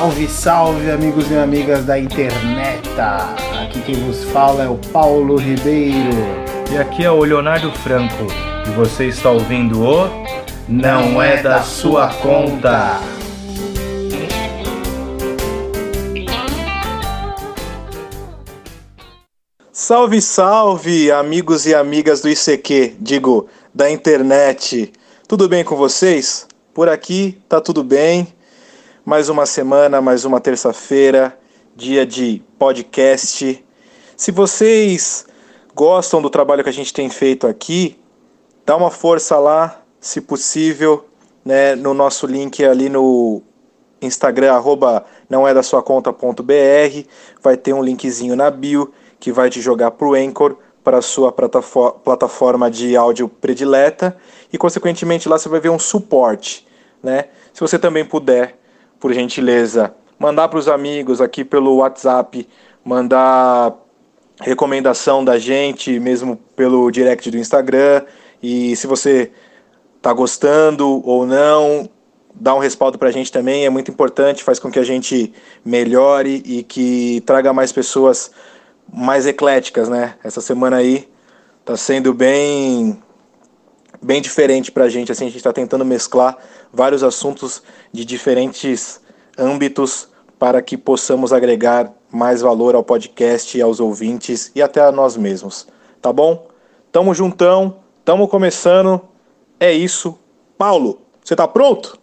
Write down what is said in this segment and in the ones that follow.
Salve, salve, amigos e amigas da internet! Aqui quem vos fala é o Paulo Ribeiro. E aqui é o Leonardo Franco. E você está ouvindo o Não é da sua conta. Salve, salve, amigos e amigas do ICQ, digo, da internet. Tudo bem com vocês? Por aqui tá tudo bem. Mais uma semana, mais uma terça-feira, dia de podcast. Se vocês gostam do trabalho que a gente tem feito aqui, dá uma força lá, se possível, né, no nosso link ali no Instagram, arroba não é da sua conta.br, vai ter um linkzinho na bio que vai te jogar para o Anchor, para a sua plataforma de áudio predileta, e consequentemente lá você vai ver um suporte. Né? Se você também puder, por gentileza, mandar para os amigos aqui pelo WhatsApp, mandar recomendação da gente, mesmo pelo direct do Instagram, e se você está gostando ou não, dá um respaldo para a gente também, é muito importante, faz com que a gente melhore e que traga mais pessoas mais ecléticas, né? Essa semana aí tá sendo bem bem diferente para a gente, assim, a gente está tentando mesclar vários assuntos de diferentes âmbitos para que possamos agregar mais valor ao podcast, aos ouvintes e até a nós mesmos. Tá bom? Tamo juntão, tamo começando. É isso. Paulo, você tá pronto?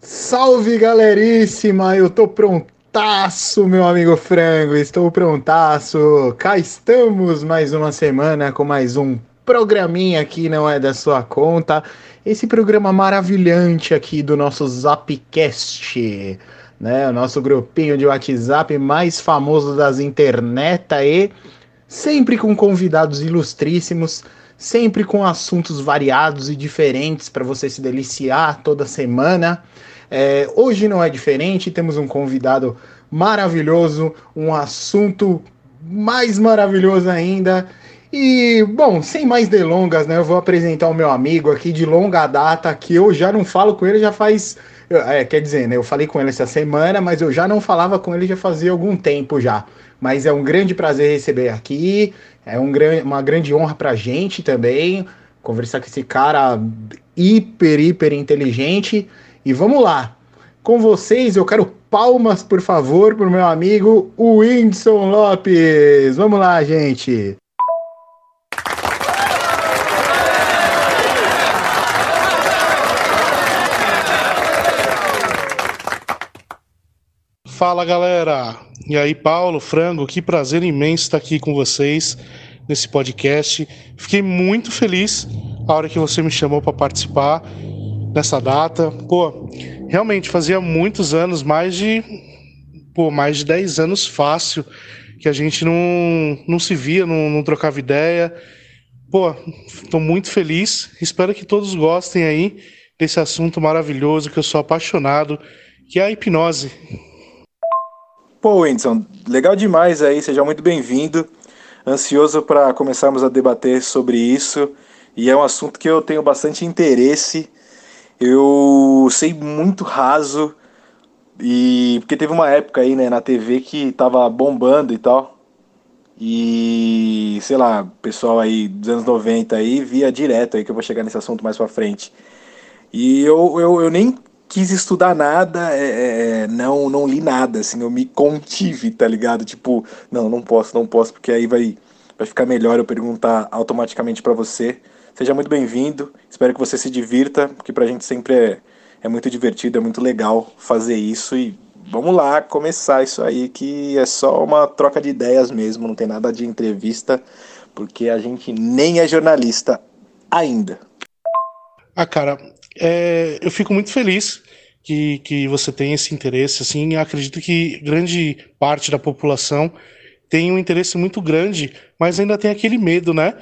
Salve galeríssima, eu tô prontaço, meu amigo frango, estou prontaço. Cá estamos mais uma semana com mais um programinha aqui, não é da sua conta. Esse programa maravilhante aqui do nosso Zapcast, né? O nosso grupinho de WhatsApp mais famoso das internet e sempre com convidados ilustríssimos sempre com assuntos variados e diferentes para você se deliciar toda semana. É, hoje não é diferente, temos um convidado maravilhoso, um assunto mais maravilhoso ainda. E, bom, sem mais delongas, né? Eu vou apresentar o meu amigo aqui de longa data, que eu já não falo com ele já faz. É, quer dizer, né? Eu falei com ele essa semana, mas eu já não falava com ele já fazia algum tempo já. Mas é um grande prazer receber aqui. É um, uma grande honra pra gente também conversar com esse cara hiper, hiper inteligente. E vamos lá. Com vocês, eu quero palmas, por favor, pro meu amigo Whindersson Lopes. Vamos lá, gente. Fala galera! E aí, Paulo, Frango, que prazer imenso estar aqui com vocês nesse podcast. Fiquei muito feliz a hora que você me chamou para participar nessa data. Pô, realmente fazia muitos anos, mais de pô, mais de 10 anos fácil que a gente não, não se via, não, não trocava ideia. Pô, estou muito feliz. Espero que todos gostem aí desse assunto maravilhoso que eu sou apaixonado, que é a hipnose. Pô, Whindersson, legal demais aí, seja muito bem-vindo. Ansioso para começarmos a debater sobre isso. E é um assunto que eu tenho bastante interesse. Eu sei muito raso. E porque teve uma época aí, né, na TV que tava bombando e tal. E, sei lá, pessoal aí dos anos 90 aí via direto aí que eu vou chegar nesse assunto mais pra frente. E eu, eu, eu nem quis estudar nada, é, é, é, não, não li nada, assim, eu me contive, tá ligado? Tipo, não, não posso, não posso, porque aí vai, vai ficar melhor eu perguntar automaticamente para você. Seja muito bem-vindo, espero que você se divirta, porque pra gente sempre é, é muito divertido, é muito legal fazer isso e vamos lá começar isso aí, que é só uma troca de ideias mesmo, não tem nada de entrevista, porque a gente nem é jornalista ainda. Ah, cara, é, eu fico muito feliz que, que você tem esse interesse. Assim, acredito que grande parte da população tem um interesse muito grande, mas ainda tem aquele medo, né?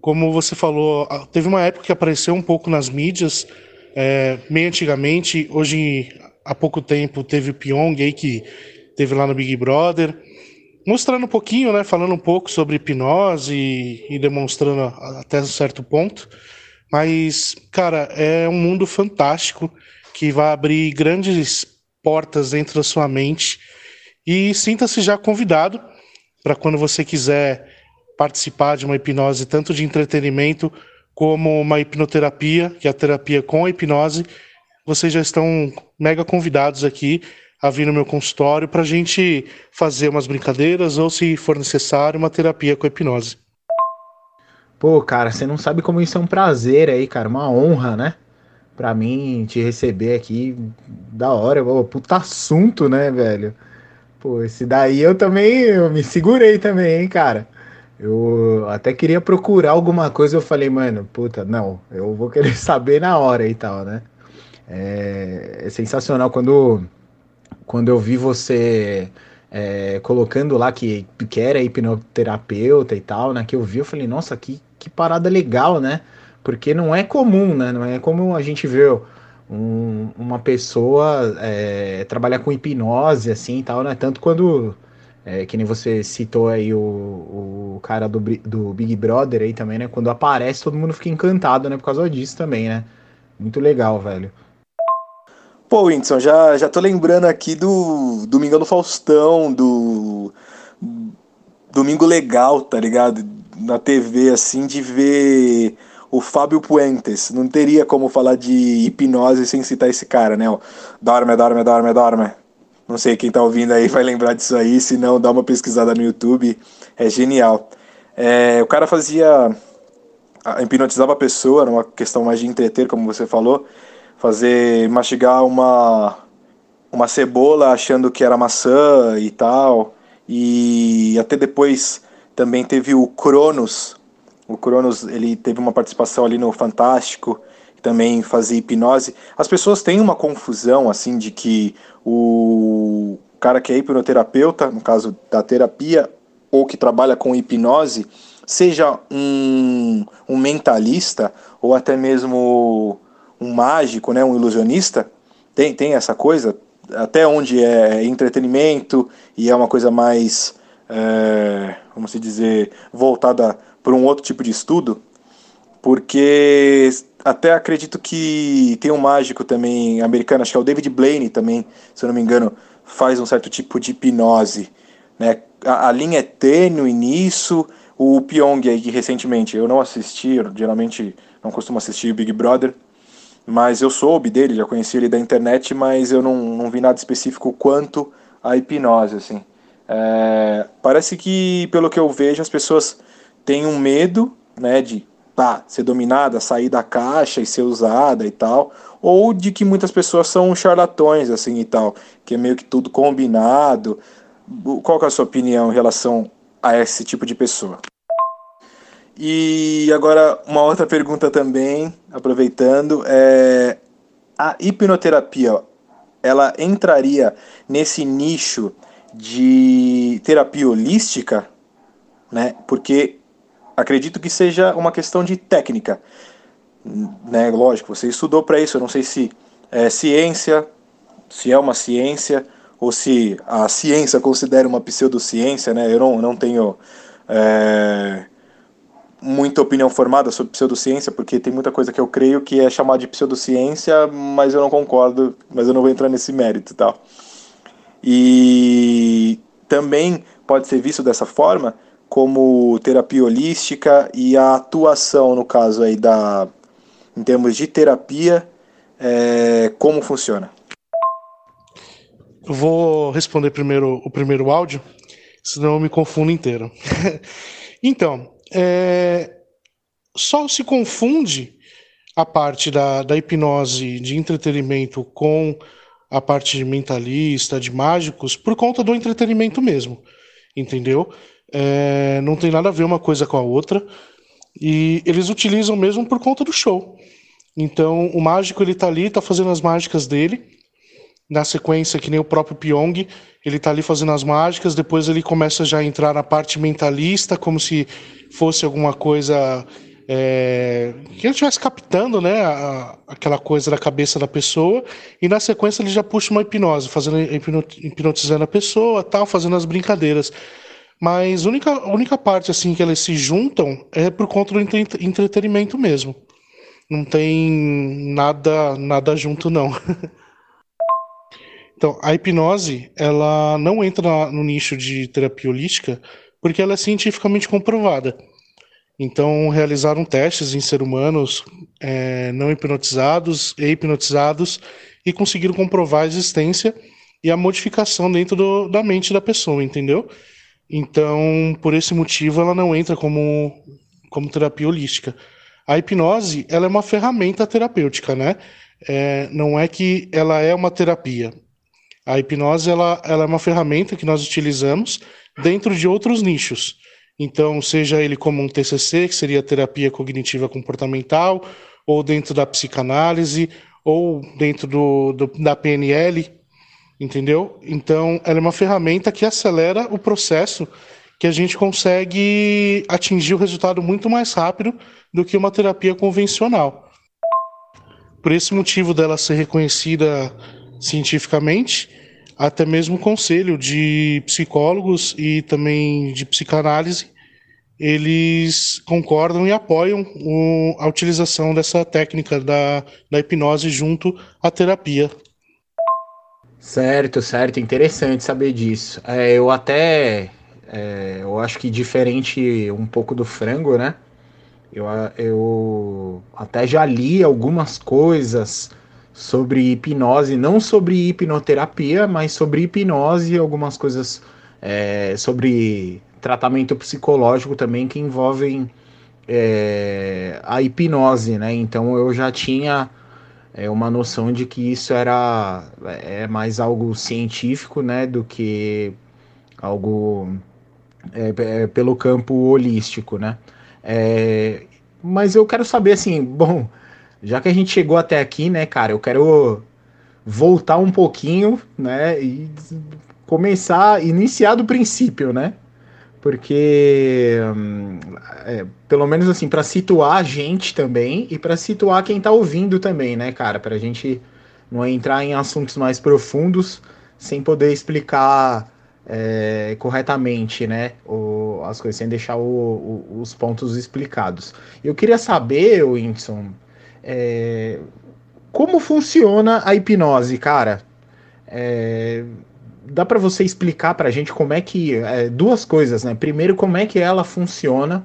Como você falou, teve uma época que apareceu um pouco nas mídias, é, meio antigamente, hoje há pouco tempo teve o Pyong aí que teve lá no Big Brother, mostrando um pouquinho, né, falando um pouco sobre hipnose e, e demonstrando até um certo ponto. Mas, cara, é um mundo fantástico que vai abrir grandes portas dentro da sua mente e sinta-se já convidado para quando você quiser participar de uma hipnose tanto de entretenimento como uma hipnoterapia, que é a terapia com a hipnose, vocês já estão mega convidados aqui a vir no meu consultório para a gente fazer umas brincadeiras ou, se for necessário, uma terapia com a hipnose. Pô, cara, você não sabe como isso é um prazer aí, cara, uma honra, né? Pra mim te receber aqui, da hora, pô, puta assunto, né, velho? Pô, esse daí eu também eu me segurei também, hein, cara. Eu até queria procurar alguma coisa, eu falei, mano, puta, não, eu vou querer saber na hora e tal, né? É, é sensacional quando, quando eu vi você é, colocando lá que, que era hipnoterapeuta e tal, né? Que eu vi, eu falei, nossa, que, que parada legal, né? Porque não é comum, né? Não é comum a gente ver um, uma pessoa é, trabalhar com hipnose assim e tal, né? Tanto quando é, que nem você citou aí o, o cara do, do Big Brother aí também, né? Quando aparece, todo mundo fica encantado, né? Por causa disso também, né? Muito legal, velho. Pô, Whindersson, já, já tô lembrando aqui do Domingão do Faustão, do Domingo Legal, tá ligado? Na TV, assim, de ver o Fábio Puentes. Não teria como falar de hipnose sem citar esse cara, né? Dorme, dorme, dorme, dorme. Não sei quem tá ouvindo aí vai lembrar disso aí, se não, dá uma pesquisada no YouTube. É genial. É, o cara fazia. hipnotizava a pessoa, era uma questão mais de entreter, como você falou. Fazer. mastigar uma. uma cebola achando que era maçã e tal. E até depois também teve o Cronos. O Cronos ele teve uma participação ali no Fantástico também fazia hipnose. As pessoas têm uma confusão assim de que o cara que é hipnoterapeuta, no caso da terapia, ou que trabalha com hipnose, seja um, um mentalista ou até mesmo um mágico, né, um ilusionista, tem, tem essa coisa, até onde é entretenimento e é uma coisa mais, é, vamos dizer, voltada para um outro tipo de estudo, porque até acredito que tem um mágico também americano, acho que é o David Blaine também, se eu não me engano, faz um certo tipo de hipnose. Né? A, a linha é tênue nisso. O Pyong aí, que recentemente eu não assisti, eu geralmente não costumo assistir Big Brother, mas eu soube dele, já conheci ele da internet, mas eu não, não vi nada específico quanto a hipnose, assim. É, parece que, pelo que eu vejo, as pessoas têm um medo, né, de tá, ser dominada, sair da caixa e ser usada e tal, ou de que muitas pessoas são charlatões assim e tal, que é meio que tudo combinado. Qual que é a sua opinião em relação a esse tipo de pessoa? E agora uma outra pergunta também, aproveitando, é a hipnoterapia, ela entraria nesse nicho de terapia holística, né? Porque acredito que seja uma questão de técnica. Né? Lógico, você estudou para isso, eu não sei se é ciência, se é uma ciência, ou se a ciência considera uma pseudociência, né? Eu não, não tenho é, muita opinião formada sobre pseudociência, porque tem muita coisa que eu creio que é chamada de pseudociência, mas eu não concordo, mas eu não vou entrar nesse mérito tal. E também pode ser visto dessa forma como terapia holística e a atuação, no caso aí da, em termos de terapia, é, como funciona? Eu vou responder primeiro o primeiro áudio, senão eu me confundo inteiro. então, é, só se confunde a parte da, da hipnose de entretenimento com a parte mentalista, de mágicos, por conta do entretenimento mesmo, entendeu? É, não tem nada a ver uma coisa com a outra. E eles utilizam mesmo por conta do show. Então o mágico ele tá ali, tá fazendo as mágicas dele. Na sequência, que nem o próprio Pyong, ele tá ali fazendo as mágicas, depois ele começa já a entrar na parte mentalista, como se fosse alguma coisa é, que ele estivesse captando né, a, aquela coisa da cabeça da pessoa, e na sequência ele já puxa uma hipnose, fazendo hipnotizando a pessoa, tal, fazendo as brincadeiras. Mas a única, única parte assim que elas se juntam é por conta do entretenimento mesmo. Não tem nada nada junto não. Então, a hipnose, ela não entra no nicho de terapia holística porque ela é cientificamente comprovada. Então, realizaram testes em seres humanos é, não hipnotizados e hipnotizados e conseguiram comprovar a existência e a modificação dentro do, da mente da pessoa, entendeu? Então, por esse motivo, ela não entra como, como terapia holística. A hipnose, ela é uma ferramenta terapêutica, né? É, não é que ela é uma terapia. A hipnose, ela, ela é uma ferramenta que nós utilizamos dentro de outros nichos. Então, seja ele como um TCC, que seria terapia cognitiva comportamental, ou dentro da psicanálise, ou dentro do, do, da PNL, entendeu? Então, ela é uma ferramenta que acelera o processo que a gente consegue atingir o resultado muito mais rápido do que uma terapia convencional. Por esse motivo dela ser reconhecida cientificamente, até mesmo o conselho de psicólogos e também de psicanálise, eles concordam e apoiam o, a utilização dessa técnica da, da hipnose junto à terapia. Certo, certo, interessante saber disso. É, eu até, é, eu acho que diferente um pouco do frango, né? Eu, eu até já li algumas coisas sobre hipnose, não sobre hipnoterapia, mas sobre hipnose e algumas coisas é, sobre tratamento psicológico também que envolvem é, a hipnose, né? Então eu já tinha é, uma noção de que isso era é mais algo científico, né, do que algo é, é pelo campo holístico, né? É, mas eu quero saber assim, bom, já que a gente chegou até aqui, né, cara, eu quero voltar um pouquinho, né, e começar, iniciar do princípio, né? Porque, é, pelo menos assim, para situar a gente também e para situar quem tá ouvindo também, né, cara? Pra gente não entrar em assuntos mais profundos sem poder explicar é, corretamente, né, o, as coisas, sem deixar o, o, os pontos explicados. Eu queria saber, Winston, é, como funciona a hipnose, cara? É, dá para você explicar para a gente como é que é, duas coisas, né? Primeiro, como é que ela funciona,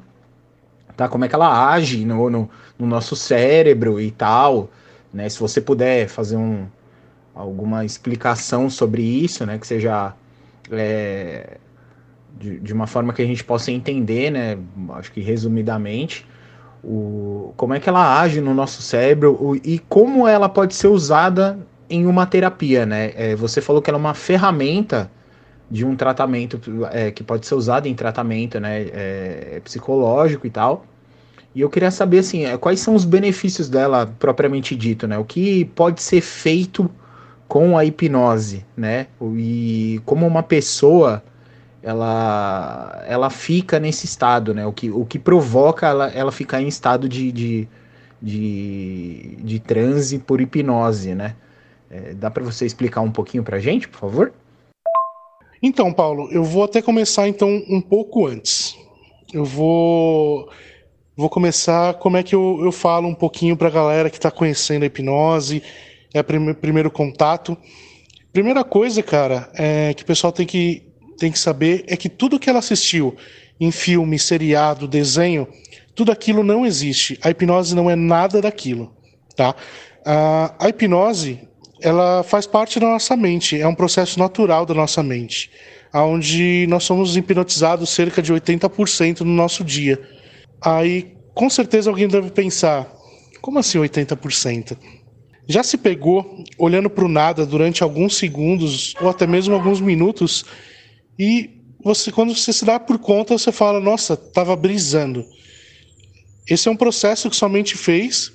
tá? Como é que ela age no, no, no nosso cérebro e tal, né? Se você puder fazer um, alguma explicação sobre isso, né? Que seja é, de, de uma forma que a gente possa entender, né? Acho que resumidamente o, como é que ela age no nosso cérebro o, e como ela pode ser usada em uma terapia, né? É, você falou que ela é uma ferramenta de um tratamento é, que pode ser usada em tratamento, né? É, psicológico e tal. E eu queria saber assim, é, quais são os benefícios dela propriamente dito, né? O que pode ser feito com a hipnose, né? E como uma pessoa ela, ela fica nesse estado, né? O que, o que provoca ela, ela ficar em estado de, de, de, de transe por hipnose, né? É, dá para você explicar um pouquinho para gente, por favor? Então, Paulo, eu vou até começar então um pouco antes. Eu vou vou começar como é que eu, eu falo um pouquinho para a galera que está conhecendo a hipnose, é o prime, primeiro contato. Primeira coisa, cara, é que o pessoal tem que tem que saber é que tudo que ela assistiu em filme, seriado, desenho, tudo aquilo não existe. A hipnose não é nada daquilo, tá? A, a hipnose, ela faz parte da nossa mente, é um processo natural da nossa mente, onde nós somos hipnotizados cerca de 80% no nosso dia. Aí, com certeza alguém deve pensar, como assim 80%? Já se pegou olhando para o nada durante alguns segundos ou até mesmo alguns minutos e você, quando você se dá por conta, você fala, nossa, estava brisando. Esse é um processo que sua mente fez,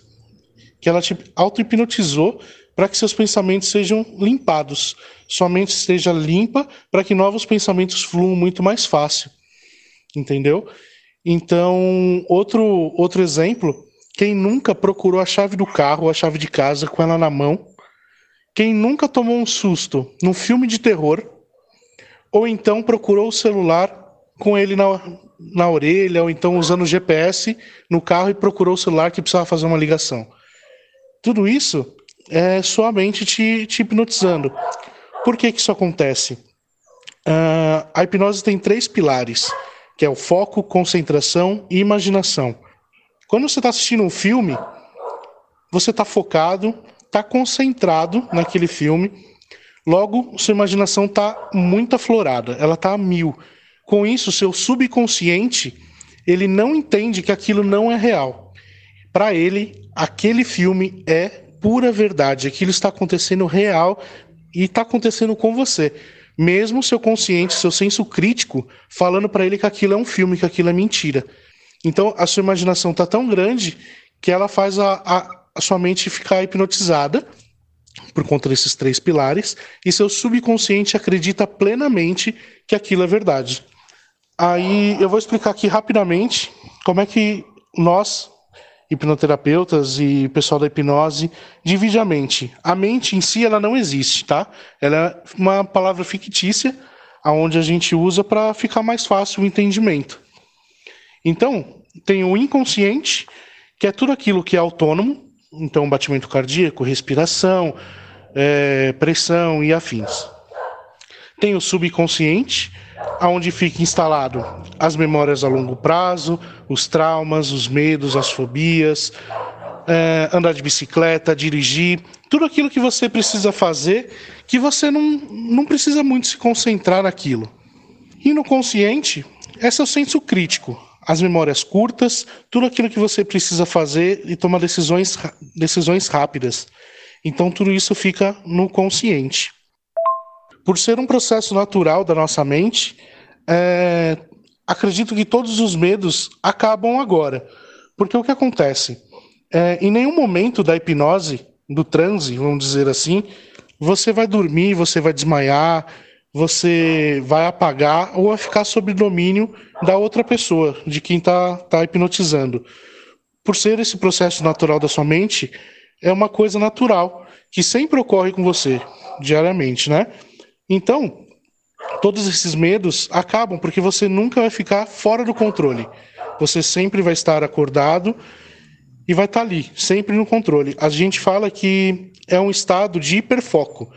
que ela te auto-hipnotizou para que seus pensamentos sejam limpados. Sua mente esteja limpa para que novos pensamentos fluam muito mais fácil. Entendeu? Então, outro, outro exemplo, quem nunca procurou a chave do carro a chave de casa com ela na mão, quem nunca tomou um susto num filme de terror, ou então procurou o celular com ele na, na orelha, ou então usando o GPS no carro e procurou o celular que precisava fazer uma ligação. Tudo isso é sua mente te, te hipnotizando. Por que, que isso acontece? Uh, a hipnose tem três pilares, que é o foco, concentração e imaginação. Quando você está assistindo um filme, você está focado, está concentrado naquele filme, logo sua imaginação está muito aflorada, ela está a mil. Com isso, seu subconsciente ele não entende que aquilo não é real. Para ele, aquele filme é pura verdade, aquilo está acontecendo real e está acontecendo com você. Mesmo seu consciente, seu senso crítico, falando para ele que aquilo é um filme, que aquilo é mentira. Então, a sua imaginação está tão grande que ela faz a, a, a sua mente ficar hipnotizada por conta desses três pilares, e seu subconsciente acredita plenamente que aquilo é verdade. Aí eu vou explicar aqui rapidamente como é que nós, hipnoterapeutas e pessoal da hipnose, divide a mente. A mente em si ela não existe, tá? Ela é uma palavra fictícia, aonde a gente usa para ficar mais fácil o entendimento. Então, tem o inconsciente, que é tudo aquilo que é autônomo, então batimento cardíaco, respiração, é, pressão e afins. Tem o subconsciente, aonde fica instalado as memórias a longo prazo, os traumas, os medos, as fobias, é, andar de bicicleta, dirigir, tudo aquilo que você precisa fazer, que você não, não precisa muito se concentrar naquilo. E no consciente, é seu senso crítico, as memórias curtas, tudo aquilo que você precisa fazer e tomar decisões, decisões rápidas. Então tudo isso fica no consciente. Por ser um processo natural da nossa mente, é, acredito que todos os medos acabam agora. Porque o que acontece? É, em nenhum momento da hipnose, do transe, vamos dizer assim, você vai dormir, você vai desmaiar, você vai apagar ou vai ficar sob domínio da outra pessoa, de quem está tá hipnotizando. Por ser esse processo natural da sua mente, é uma coisa natural que sempre ocorre com você diariamente, né? Então, todos esses medos acabam porque você nunca vai ficar fora do controle. Você sempre vai estar acordado e vai estar ali, sempre no controle. A gente fala que é um estado de hiperfoco.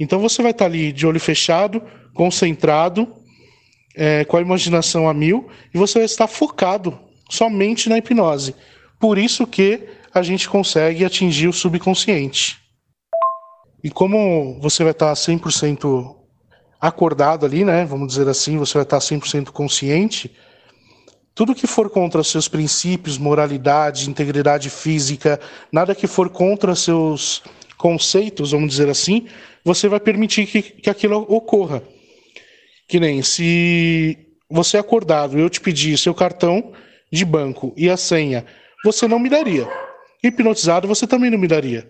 Então você vai estar ali de olho fechado, concentrado, é, com a imaginação a mil, e você vai estar focado somente na hipnose. Por isso que a gente consegue atingir o subconsciente. E como você vai estar 100% acordado ali, né? Vamos dizer assim, você vai estar 100% consciente. Tudo que for contra seus princípios, moralidade, integridade física, nada que for contra seus conceitos, vamos dizer assim, você vai permitir que, que aquilo ocorra. Que nem se você é acordado eu te pedir seu cartão de banco e a senha, você não me daria. Hipnotizado, você também não me daria.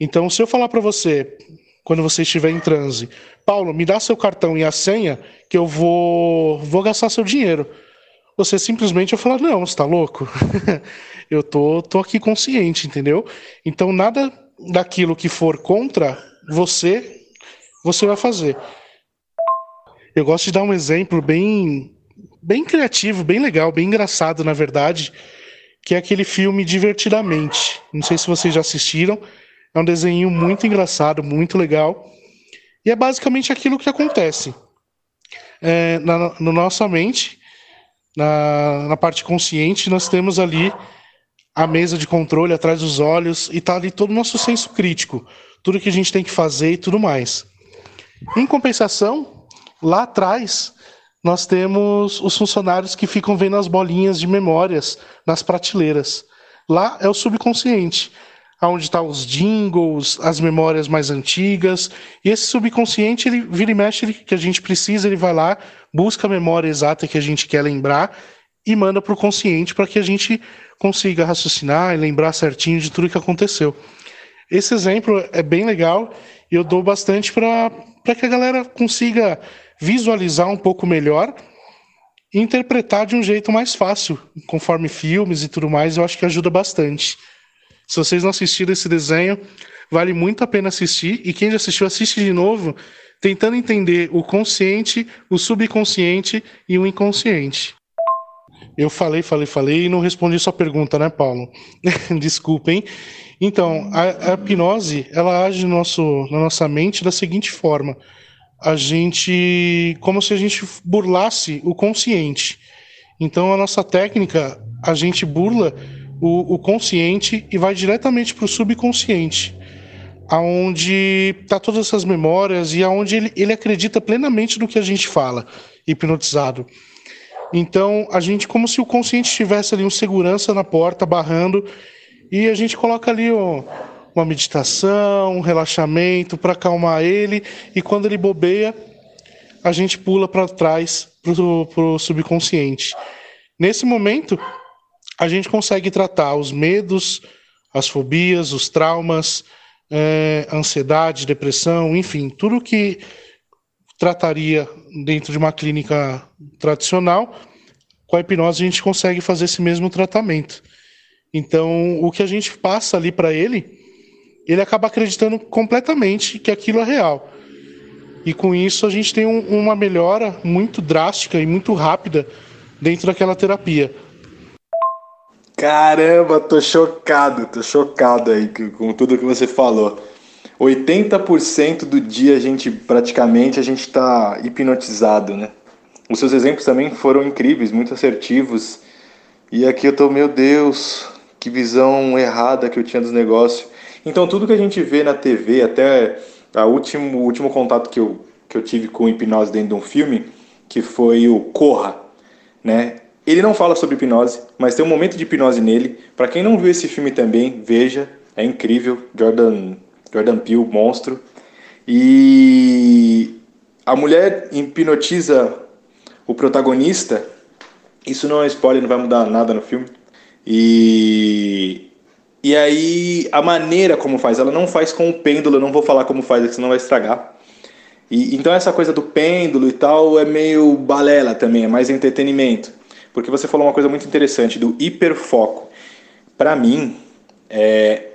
Então, se eu falar para você, quando você estiver em transe, Paulo, me dá seu cartão e a senha, que eu vou, vou gastar seu dinheiro. Você simplesmente vai falar, não, você tá louco? eu tô, tô aqui consciente, entendeu? Então, nada daquilo que for contra você, você vai fazer. Eu gosto de dar um exemplo bem, bem criativo, bem legal, bem engraçado, na verdade, que é aquele filme Divertidamente. Não sei se vocês já assistiram. É um desenho muito engraçado, muito legal. E é basicamente aquilo que acontece. É, na, nossa mente, na, na parte consciente, nós temos ali a mesa de controle atrás dos olhos e tá ali todo o nosso senso crítico tudo que a gente tem que fazer e tudo mais. Em compensação, lá atrás, nós temos os funcionários que ficam vendo as bolinhas de memórias nas prateleiras. Lá é o subconsciente, onde estão tá os jingles, as memórias mais antigas. E esse subconsciente, ele vira e mexe, ele, que a gente precisa, ele vai lá, busca a memória exata que a gente quer lembrar e manda para o consciente para que a gente consiga raciocinar e lembrar certinho de tudo que aconteceu. Esse exemplo é bem legal e eu dou bastante para que a galera consiga visualizar um pouco melhor e interpretar de um jeito mais fácil, conforme filmes e tudo mais, eu acho que ajuda bastante. Se vocês não assistiram esse desenho, vale muito a pena assistir e quem já assistiu, assiste de novo, tentando entender o consciente, o subconsciente e o inconsciente. Eu falei, falei, falei e não respondi sua pergunta, né, Paulo? Desculpem. Então, a, a, hipnose, ela age no nosso, na nossa mente da seguinte forma: a gente, como se a gente burlasse o consciente. Então, a nossa técnica, a gente burla o, o consciente e vai diretamente para o subconsciente, aonde tá todas essas memórias e aonde ele, ele acredita plenamente no que a gente fala, hipnotizado. Então, a gente, como se o consciente tivesse ali um segurança na porta, barrando, e a gente coloca ali uma meditação, um relaxamento para acalmar ele, e quando ele bobeia, a gente pula para trás para o subconsciente. Nesse momento, a gente consegue tratar os medos, as fobias, os traumas, é, ansiedade, depressão, enfim, tudo que trataria dentro de uma clínica tradicional, com a hipnose a gente consegue fazer esse mesmo tratamento. Então, o que a gente passa ali para ele, ele acaba acreditando completamente que aquilo é real. E com isso a gente tem um, uma melhora muito drástica e muito rápida dentro daquela terapia. Caramba, tô chocado, tô chocado aí com tudo que você falou. 80% do dia a gente praticamente a gente está hipnotizado, né? Os seus exemplos também foram incríveis, muito assertivos. E aqui eu tô, meu Deus, que visão errada que eu tinha dos negócios. Então tudo que a gente vê na TV, até a último, o último contato que eu, que eu tive com hipnose dentro de um filme, que foi o Corra, né? Ele não fala sobre hipnose, mas tem um momento de hipnose nele. Para quem não viu esse filme também, veja, é incrível. Jordan Jordan Peele, monstro. E a mulher hipnotiza o protagonista. Isso não é spoiler, não vai mudar nada no filme. E e aí a maneira como faz, ela não faz com o pêndulo, eu não vou falar como faz, senão vai estragar. E, então essa coisa do pêndulo e tal é meio balela também, é mais entretenimento. Porque você falou uma coisa muito interessante do hiperfoco. Para mim, é,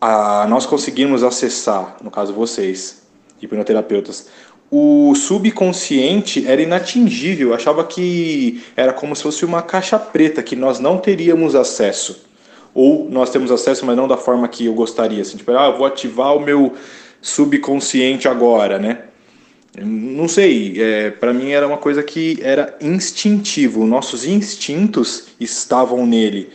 a, nós conseguimos acessar, no caso vocês, hipnoterapeutas, o subconsciente era inatingível. Eu achava que era como se fosse uma caixa preta que nós não teríamos acesso. Ou nós temos acesso, mas não da forma que eu gostaria. Assim, tipo, ah, vou ativar o meu subconsciente agora, né? Não sei, é, para mim era uma coisa que era instintivo. Nossos instintos estavam nele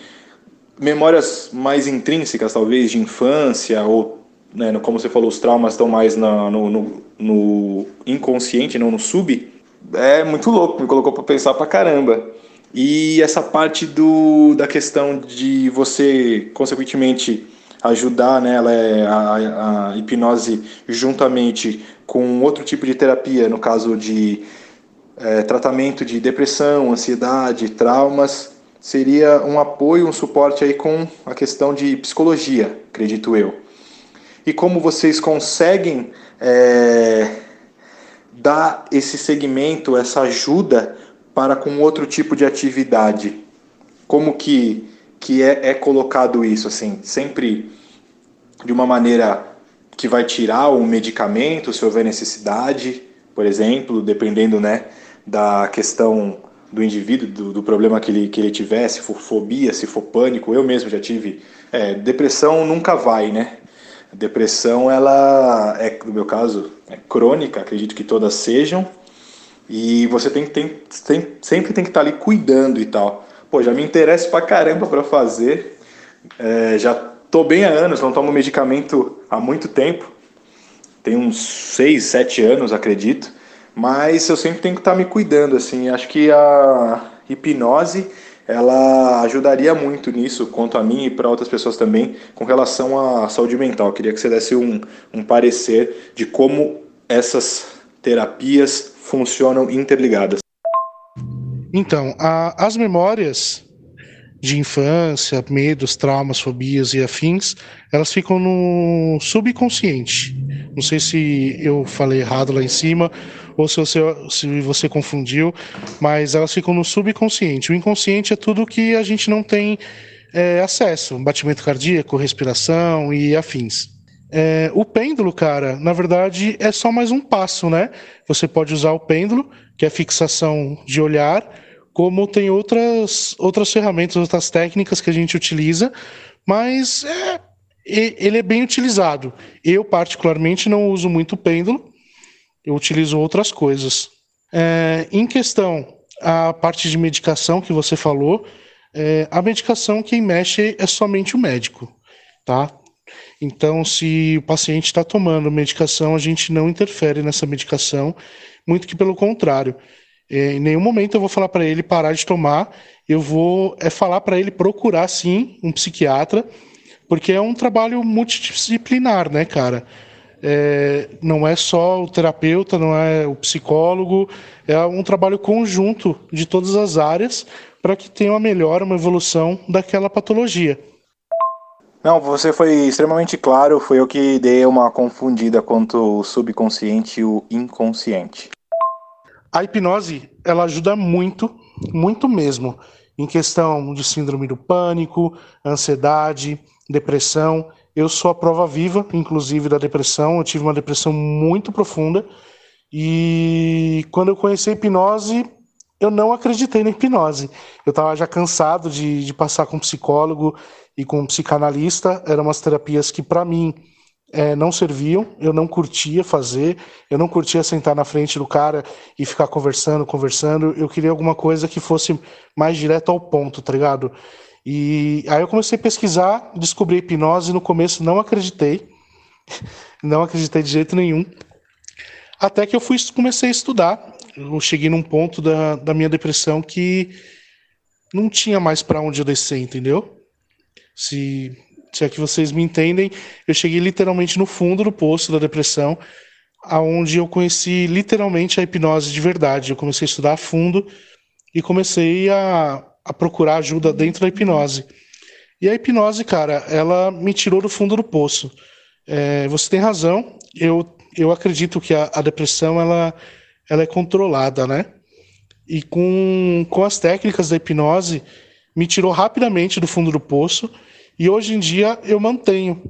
memórias mais intrínsecas, talvez, de infância, ou, né, como você falou, os traumas estão mais na, no, no, no, inconsciente, não no sub, é muito louco, me colocou para pensar pra caramba. E essa parte do, da questão de você, consequentemente, ajudar né, é a, a hipnose juntamente com outro tipo de terapia, no caso de é, tratamento de depressão, ansiedade, traumas, seria um apoio, um suporte aí com a questão de psicologia, acredito eu. E como vocês conseguem é, dar esse segmento, essa ajuda para com outro tipo de atividade? Como que, que é, é colocado isso, assim, sempre de uma maneira que vai tirar um medicamento, se houver necessidade, por exemplo, dependendo né, da questão do indivíduo, do, do, problema que ele, que ele tiver, se for fobia, se for pânico. Eu mesmo já tive. É, depressão nunca vai, né? depressão, ela é, no meu caso, é crônica, acredito que todas sejam. E você tem, tem, tem, sempre tem que estar ali cuidando e tal. Pô, já me interessa pra caramba para fazer. É, já tô bem há anos, não tomo medicamento há muito tempo. Tem uns 6, 7 anos, acredito mas eu sempre tenho que estar me cuidando, assim. Acho que a hipnose ela ajudaria muito nisso, quanto a mim e para outras pessoas também, com relação à saúde mental. Eu queria que você desse um, um parecer de como essas terapias funcionam interligadas. Então, a, as memórias de infância, medos, traumas, fobias e afins, elas ficam no subconsciente. Não sei se eu falei errado lá em cima ou se você, se você confundiu, mas elas ficam no subconsciente. O inconsciente é tudo que a gente não tem é, acesso, batimento cardíaco, respiração e afins. É, o pêndulo, cara, na verdade é só mais um passo, né? Você pode usar o pêndulo, que é fixação de olhar, como tem outras, outras ferramentas, outras técnicas que a gente utiliza, mas é, ele é bem utilizado. Eu, particularmente, não uso muito o pêndulo, eu utilizo outras coisas. É, em questão a parte de medicação que você falou, é, a medicação quem mexe é somente o médico, tá? Então, se o paciente está tomando medicação, a gente não interfere nessa medicação, muito que pelo contrário. É, em nenhum momento eu vou falar para ele parar de tomar, eu vou é falar para ele procurar sim um psiquiatra, porque é um trabalho multidisciplinar, né, cara? É, não é só o terapeuta, não é o psicólogo, é um trabalho conjunto de todas as áreas para que tenha uma melhora, uma evolução daquela patologia. Não, você foi extremamente claro, foi eu que dei uma confundida quanto o subconsciente e o inconsciente. A hipnose, ela ajuda muito, muito mesmo, em questão de síndrome do pânico, ansiedade, depressão. Eu sou a prova viva, inclusive, da depressão. Eu tive uma depressão muito profunda. E quando eu conheci a hipnose, eu não acreditei na hipnose. Eu estava já cansado de, de passar com psicólogo e com psicanalista. Eram umas terapias que, para mim, é, não serviam, eu não curtia fazer, eu não curtia sentar na frente do cara e ficar conversando, conversando. Eu queria alguma coisa que fosse mais direto ao ponto, tá ligado? E aí eu comecei a pesquisar, descobri hipnose. No começo não acreditei, não acreditei de jeito nenhum. Até que eu fui comecei a estudar. Eu cheguei num ponto da, da minha depressão que não tinha mais para onde eu descer, entendeu? Se se é que vocês me entendem, eu cheguei literalmente no fundo do poço da depressão, aonde eu conheci literalmente a hipnose de verdade. Eu comecei a estudar a fundo e comecei a, a procurar ajuda dentro da hipnose. E a hipnose, cara, ela me tirou do fundo do poço. É, você tem razão, eu, eu acredito que a, a depressão ela, ela é controlada, né? E com, com as técnicas da hipnose, me tirou rapidamente do fundo do poço e hoje em dia eu mantenho,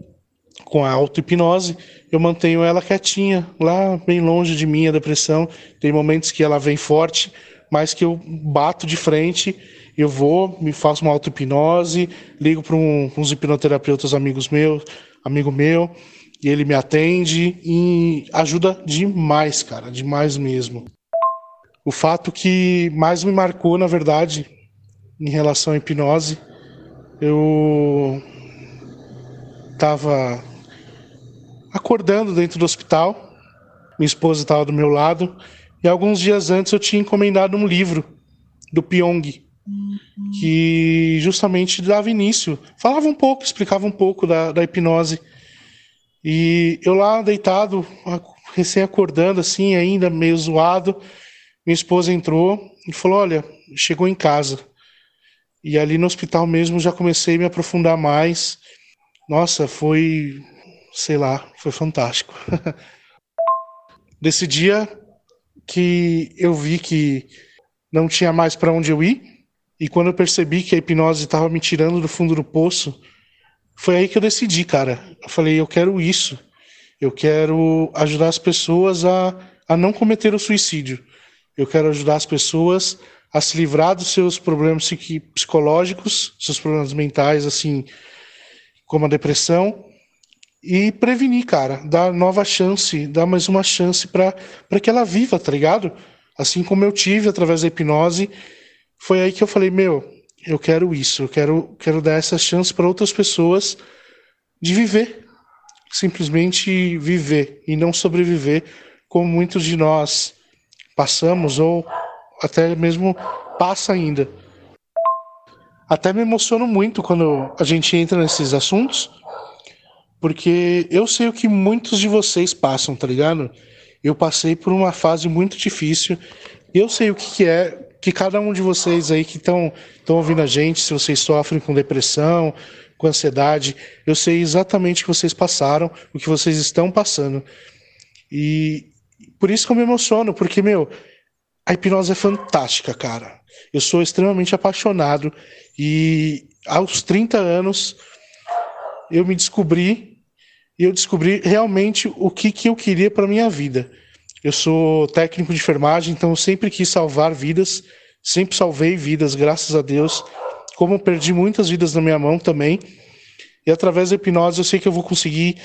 com a auto-hipnose, eu mantenho ela quietinha, lá bem longe de mim, a depressão. Tem momentos que ela vem forte, mas que eu bato de frente, eu vou, me faço uma auto-hipnose, ligo para um, uns hipnoterapeutas amigos meus, amigo meu, e ele me atende e ajuda demais, cara, demais mesmo. O fato que mais me marcou, na verdade, em relação à hipnose, eu estava acordando dentro do hospital, minha esposa estava do meu lado, e alguns dias antes eu tinha encomendado um livro do Pyong, que justamente dava início, falava um pouco, explicava um pouco da, da hipnose. E eu lá deitado, recém acordando assim, ainda meio zoado, minha esposa entrou e falou: Olha, chegou em casa. E ali no hospital mesmo já comecei a me aprofundar mais. Nossa, foi, sei lá, foi fantástico. Desse dia que eu vi que não tinha mais para onde eu ir, e quando eu percebi que a hipnose estava me tirando do fundo do poço, foi aí que eu decidi, cara. Eu falei, eu quero isso. Eu quero ajudar as pessoas a, a não cometer o suicídio. Eu quero ajudar as pessoas a se livrar dos seus problemas psicológicos, seus problemas mentais, assim, como a depressão, e prevenir, cara, dar nova chance, dar mais uma chance para que ela viva, tá ligado? Assim como eu tive através da hipnose, foi aí que eu falei, meu, eu quero isso, eu quero, quero dar essa chance para outras pessoas de viver, simplesmente viver e não sobreviver como muitos de nós passamos ou até mesmo passa ainda. Até me emociono muito quando a gente entra nesses assuntos, porque eu sei o que muitos de vocês passam, tá ligado? Eu passei por uma fase muito difícil. Eu sei o que, que é que cada um de vocês aí que estão ouvindo a gente, se vocês sofrem com depressão, com ansiedade, eu sei exatamente o que vocês passaram, o que vocês estão passando. E por isso que eu me emociono, porque, meu, a hipnose é fantástica, cara. Eu sou extremamente apaixonado e aos 30 anos eu me descobri e eu descobri realmente o que, que eu queria para minha vida. Eu sou técnico de enfermagem, então eu sempre quis salvar vidas, sempre salvei vidas, graças a Deus. Como perdi muitas vidas na minha mão também. E através da hipnose eu sei que eu vou conseguir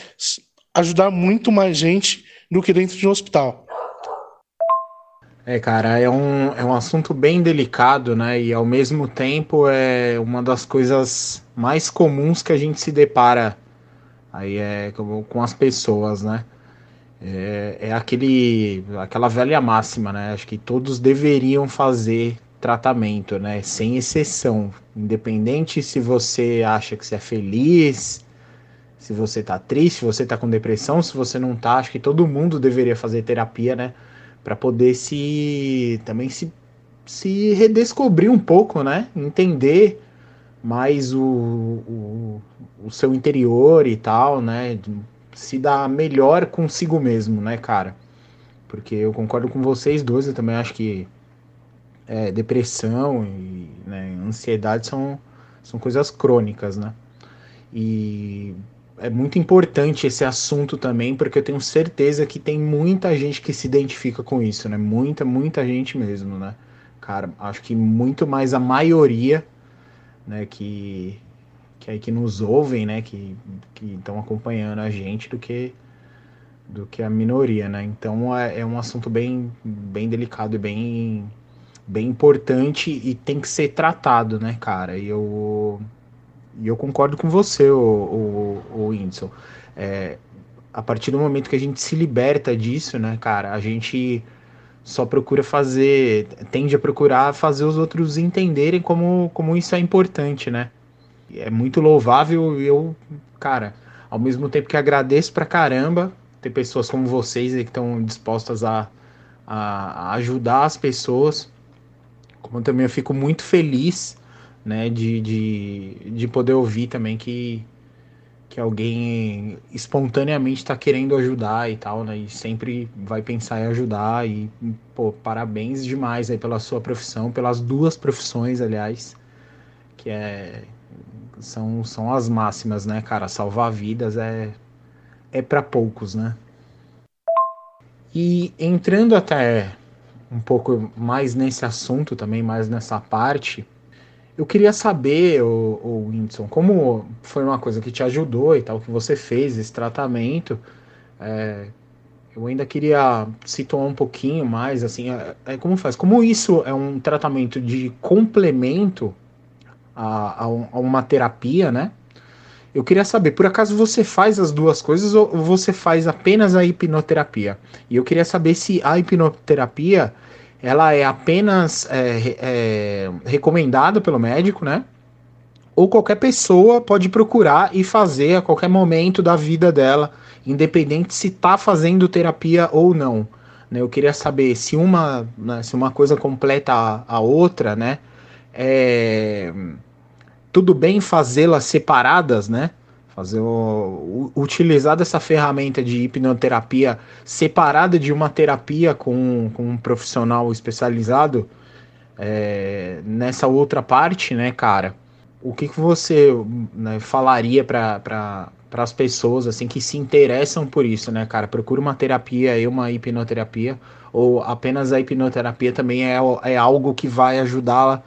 ajudar muito mais gente do que dentro de um hospital. É, cara, é um, é um assunto bem delicado, né? E ao mesmo tempo é uma das coisas mais comuns que a gente se depara aí é com as pessoas, né? É, é aquele, aquela velha máxima, né? Acho que todos deveriam fazer tratamento, né? Sem exceção. Independente se você acha que você é feliz, se você tá triste, se você tá com depressão, se você não tá, acho que todo mundo deveria fazer terapia, né? Para poder se também se, se redescobrir um pouco, né? Entender mais o, o, o seu interior e tal, né? Se dar melhor consigo mesmo, né, cara? Porque eu concordo com vocês dois, eu também acho que é, depressão e né, ansiedade são, são coisas crônicas, né? E é muito importante esse assunto também, porque eu tenho certeza que tem muita gente que se identifica com isso, né? Muita, muita gente mesmo, né? Cara, acho que muito mais a maioria, né, que, que aí que nos ouvem, né, que estão acompanhando a gente do que do que a minoria, né? Então é, é um assunto bem, bem delicado e bem, bem importante e tem que ser tratado, né, cara? E eu e eu concordo com você, o, o, o Whindersson. É, a partir do momento que a gente se liberta disso, né, cara, a gente só procura fazer, tende a procurar fazer os outros entenderem como, como isso é importante, né? É muito louvável e eu, cara, ao mesmo tempo que agradeço pra caramba ter pessoas como vocês aí que estão dispostas a, a, a ajudar as pessoas, como também eu fico muito feliz né, de, de, de poder ouvir também que, que alguém espontaneamente está querendo ajudar e tal, né, e sempre vai pensar em ajudar e, pô, parabéns demais aí pela sua profissão, pelas duas profissões, aliás, que é, são, são as máximas, né, cara, salvar vidas é, é para poucos, né. E entrando até um pouco mais nesse assunto também, mais nessa parte, eu queria saber, o, o Whindersson, como foi uma coisa que te ajudou e tal, que você fez esse tratamento. É, eu ainda queria situar um pouquinho mais, assim, é, é, como faz? Como isso é um tratamento de complemento a, a, a, uma terapia, né? Eu queria saber, por acaso você faz as duas coisas ou você faz apenas a hipnoterapia? E eu queria saber se a hipnoterapia ela é apenas é, é, recomendada pelo médico, né? Ou qualquer pessoa pode procurar e fazer a qualquer momento da vida dela, independente se está fazendo terapia ou não. Né? Eu queria saber se uma, né, se uma coisa completa a, a outra, né? É, tudo bem fazê-las separadas, né? Fazer o, utilizar dessa ferramenta de hipnoterapia separada de uma terapia com, com um profissional especializado é, nessa outra parte, né, cara? O que, que você né, falaria para as pessoas assim que se interessam por isso, né, cara? Procura uma terapia e uma hipnoterapia ou apenas a hipnoterapia também é, é algo que vai ajudá-la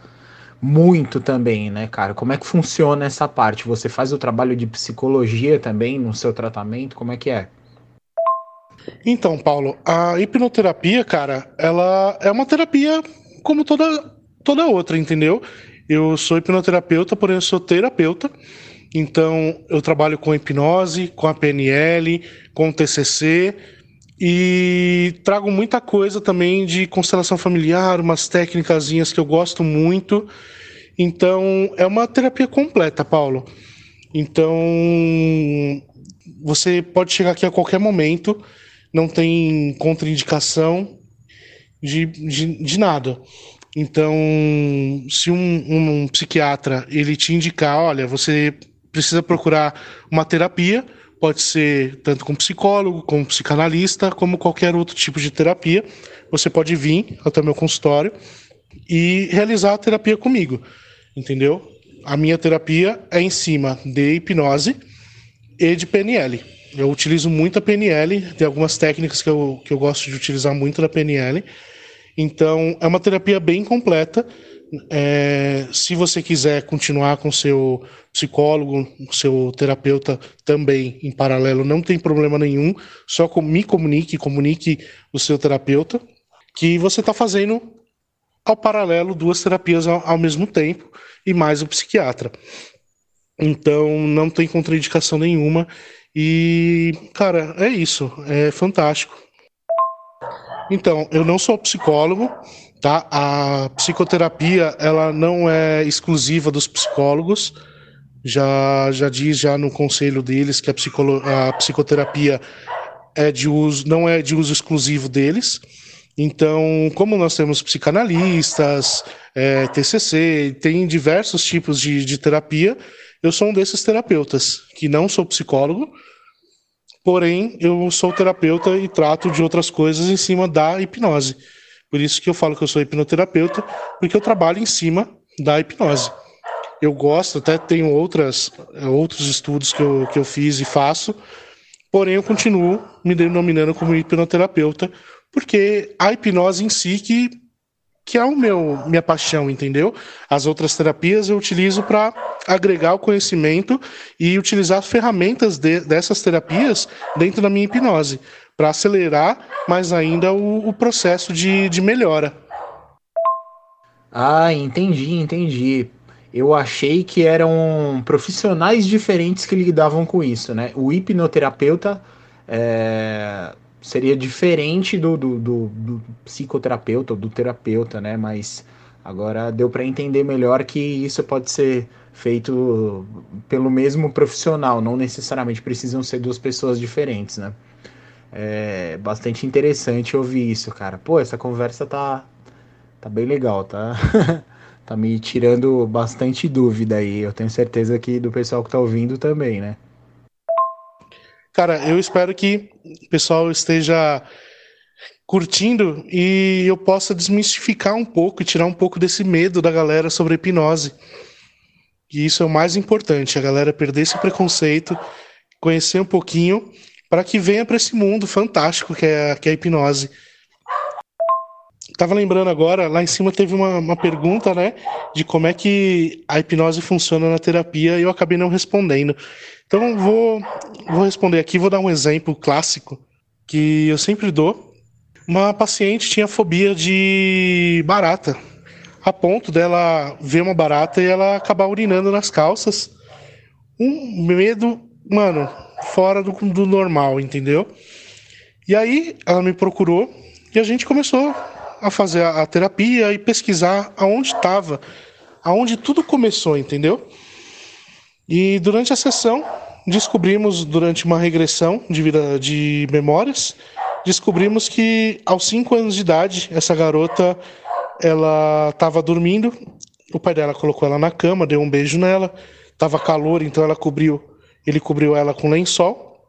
muito também, né, cara? Como é que funciona essa parte? Você faz o trabalho de psicologia também no seu tratamento? Como é que é? Então, Paulo, a hipnoterapia, cara, ela é uma terapia como toda, toda outra, entendeu? Eu sou hipnoterapeuta, porém eu sou terapeuta. Então, eu trabalho com hipnose, com a PNL, com o TCC e trago muita coisa também de constelação familiar, umas técnicas que eu gosto muito. Então, é uma terapia completa, Paulo. Então, você pode chegar aqui a qualquer momento, não tem contraindicação de, de, de nada. Então, se um, um, um psiquiatra ele te indicar, olha, você precisa procurar uma terapia, pode ser tanto com psicólogo, como psicanalista, como qualquer outro tipo de terapia. Você pode vir até meu consultório e realizar a terapia comigo, entendeu? A minha terapia é em cima de hipnose e de PNL. Eu utilizo muito a PNL, tem algumas técnicas que eu, que eu gosto de utilizar muito da PNL. Então, é uma terapia bem completa É, se você quiser continuar com seu psicólogo, seu terapeuta também em paralelo, não tem problema nenhum. Só me comunique, comunique o seu terapeuta que você está fazendo ao paralelo duas terapias ao, ao mesmo tempo e mais o psiquiatra. Então não tem contraindicação nenhuma e cara é isso, é fantástico. Então eu não sou psicólogo, tá? A psicoterapia ela não é exclusiva dos psicólogos. Já já diz já no conselho deles que a, a psicoterapia é de uso não é de uso exclusivo deles. Então, como nós temos psicanalistas, é, TCC, tem diversos tipos de, de terapia, eu sou um desses terapeutas, que não sou psicólogo, porém eu sou terapeuta e trato de outras coisas em cima da hipnose. Por isso que eu falo que eu sou hipnoterapeuta, porque eu trabalho em cima da hipnose. Eu gosto, até tenho outras, outros estudos que eu, que eu fiz e faço, porém eu continuo me denominando como hipnoterapeuta, porque a hipnose em si que, que é o meu minha paixão, entendeu? As outras terapias eu utilizo para agregar o conhecimento e utilizar ferramentas de, dessas terapias dentro da minha hipnose, para acelerar mais ainda o, o processo de, de melhora. Ah, entendi, entendi. Eu achei que eram profissionais diferentes que lidavam com isso, né? O hipnoterapeuta é, seria diferente do, do, do, do psicoterapeuta ou do terapeuta, né? Mas agora deu para entender melhor que isso pode ser feito pelo mesmo profissional, não necessariamente precisam ser duas pessoas diferentes, né? É bastante interessante ouvir isso, cara. Pô, essa conversa tá, tá bem legal, tá? tá me tirando bastante dúvida aí. Eu tenho certeza que do pessoal que tá ouvindo também, né? Cara, eu espero que o pessoal esteja curtindo e eu possa desmistificar um pouco e tirar um pouco desse medo da galera sobre a hipnose. E isso é o mais importante, a galera perder esse preconceito, conhecer um pouquinho, para que venha para esse mundo fantástico que é, que é a hipnose. Tava lembrando agora, lá em cima teve uma, uma pergunta, né, de como é que a hipnose funciona na terapia e eu acabei não respondendo. Então vou, vou responder aqui, vou dar um exemplo clássico que eu sempre dou. Uma paciente tinha fobia de barata, a ponto dela ver uma barata e ela acabar urinando nas calças. Um medo, mano, fora do, do normal, entendeu? E aí ela me procurou e a gente começou a fazer a, a terapia e pesquisar aonde estava, aonde tudo começou, entendeu? E durante a sessão, descobrimos, durante uma regressão de, vida, de memórias, descobrimos que aos 5 anos de idade, essa garota ela estava dormindo, o pai dela colocou ela na cama, deu um beijo nela, estava calor, então ela cobriu, ele cobriu ela com lençol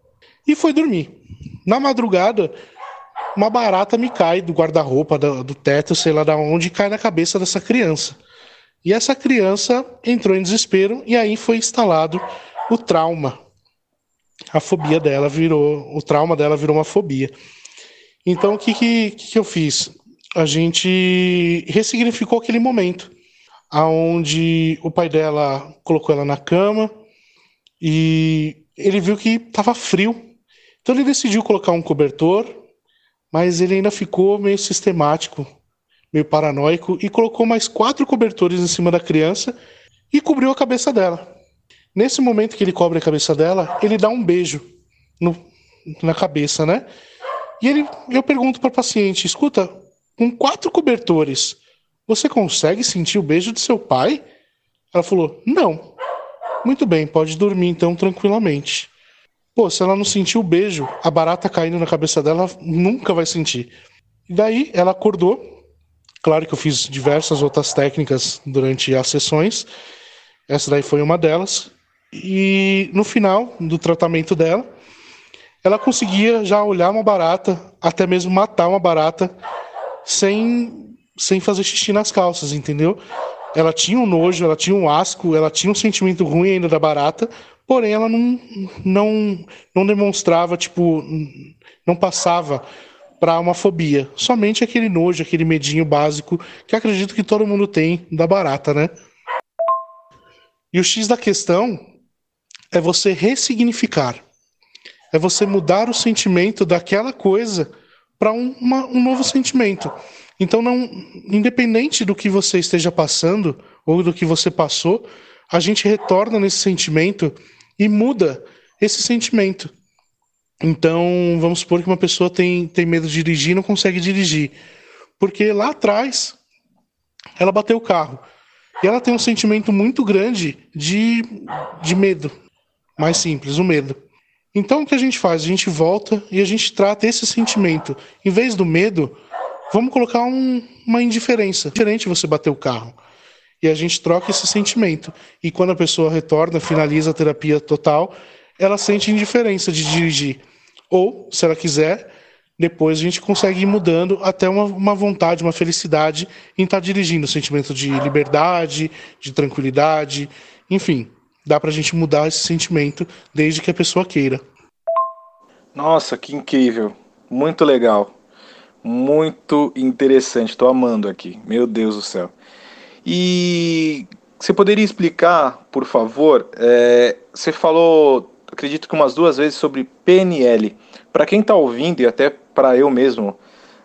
e foi dormir. Na madrugada, uma barata me cai do guarda-roupa, do, teto, sei lá da onde, e cai na cabeça dessa criança. E essa criança entrou em desespero e aí foi instalado o trauma. A fobia dela virou, o trauma dela virou uma fobia. Então o que, que, que eu fiz? A gente ressignificou aquele momento, aonde o pai dela colocou ela na cama e ele viu que estava frio. Então ele decidiu colocar um cobertor, mas ele ainda ficou meio sistemático meio paranoico, e colocou mais quatro cobertores em cima da criança e cobriu a cabeça dela. Nesse momento que ele cobre a cabeça dela, ele dá um beijo no, na cabeça, né? E ele, eu pergunto para o paciente: escuta, com quatro cobertores, você consegue sentir o beijo de seu pai? Ela falou: não. Muito bem, pode dormir então tranquilamente. Pô, se ela não sentiu o beijo, a barata caindo na cabeça dela nunca vai sentir. E daí ela acordou, Claro que eu fiz diversas outras técnicas durante as sessões. Essa daí foi uma delas. E no final do tratamento dela, ela conseguia já olhar uma barata, até mesmo matar uma barata, sem, sem fazer xixi nas calças, entendeu? Ela tinha um nojo, ela tinha um asco, ela tinha um sentimento ruim ainda da barata, porém ela não, não, não demonstrava, tipo, não passava para uma fobia. Somente aquele nojo, aquele medinho básico que acredito que todo mundo tem da barata, né? E o X da questão é você ressignificar. É você mudar o sentimento daquela coisa para um, um novo sentimento. Então, não, independente do que você esteja passando ou do que você passou, a gente retorna nesse sentimento e muda esse sentimento. Então, vamos supor que uma pessoa tem, tem medo de dirigir e não consegue dirigir. Porque lá atrás ela bateu o carro. E ela tem um sentimento muito grande de, de medo. Mais simples, o medo. Então o que a gente faz? A gente volta e a gente trata esse sentimento. Em vez do medo, vamos colocar um, uma indiferença. Diferente você bater o carro. E a gente troca esse sentimento. E quando a pessoa retorna, finaliza a terapia total, ela sente indiferença de dirigir. Ou, se ela quiser, depois a gente consegue ir mudando até uma, uma vontade, uma felicidade em estar dirigindo. Sentimento de liberdade, de tranquilidade, enfim. Dá para a gente mudar esse sentimento desde que a pessoa queira. Nossa, que incrível. Muito legal. Muito interessante. Estou amando aqui. Meu Deus do céu. E você poderia explicar, por favor? É, você falou acredito que umas duas vezes sobre PNL. Para quem está ouvindo e até para eu mesmo,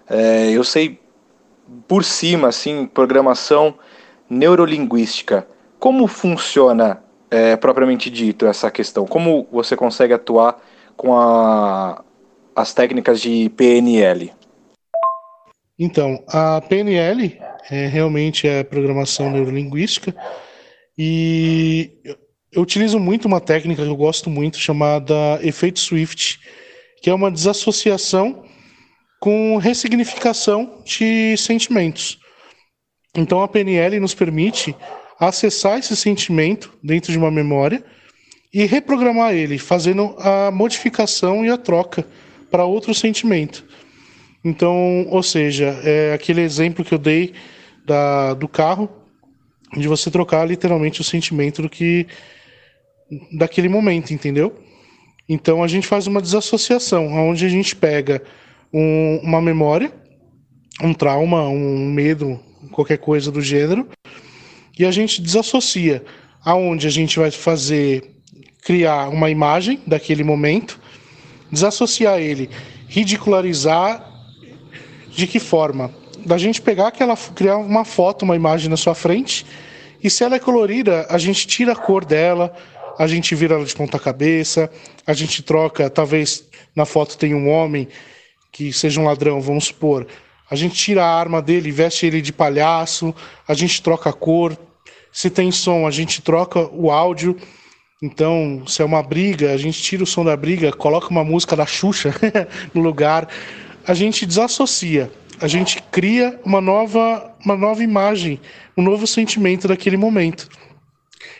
é, eu sei por cima, assim, programação neurolinguística. Como funciona é, propriamente dito essa questão? Como você consegue atuar com a, as técnicas de PNL? Então, a PNL é, realmente é programação neurolinguística e eu utilizo muito uma técnica que eu gosto muito chamada efeito Swift, que é uma desassociação com ressignificação de sentimentos. Então a PNL nos permite acessar esse sentimento dentro de uma memória e reprogramar ele, fazendo a modificação e a troca para outro sentimento. Então, ou seja, é aquele exemplo que eu dei da, do carro, de você trocar literalmente o sentimento do que daquele momento, entendeu? Então a gente faz uma desassociação, onde a gente pega um, uma memória, um trauma, um medo, qualquer coisa do gênero, e a gente desassocia, aonde a gente vai fazer criar uma imagem daquele momento, desassociar ele, ridicularizar de que forma? Da gente pegar aquela criar uma foto, uma imagem na sua frente, e se ela é colorida, a gente tira a cor dela, a gente vira ela de ponta cabeça, a gente troca, talvez na foto tenha um homem que seja um ladrão, vamos supor. A gente tira a arma dele, veste ele de palhaço, a gente troca a cor. Se tem som, a gente troca o áudio. Então, se é uma briga, a gente tira o som da briga, coloca uma música da Xuxa no lugar. A gente desassocia, a gente cria uma nova, uma nova imagem, um novo sentimento daquele momento.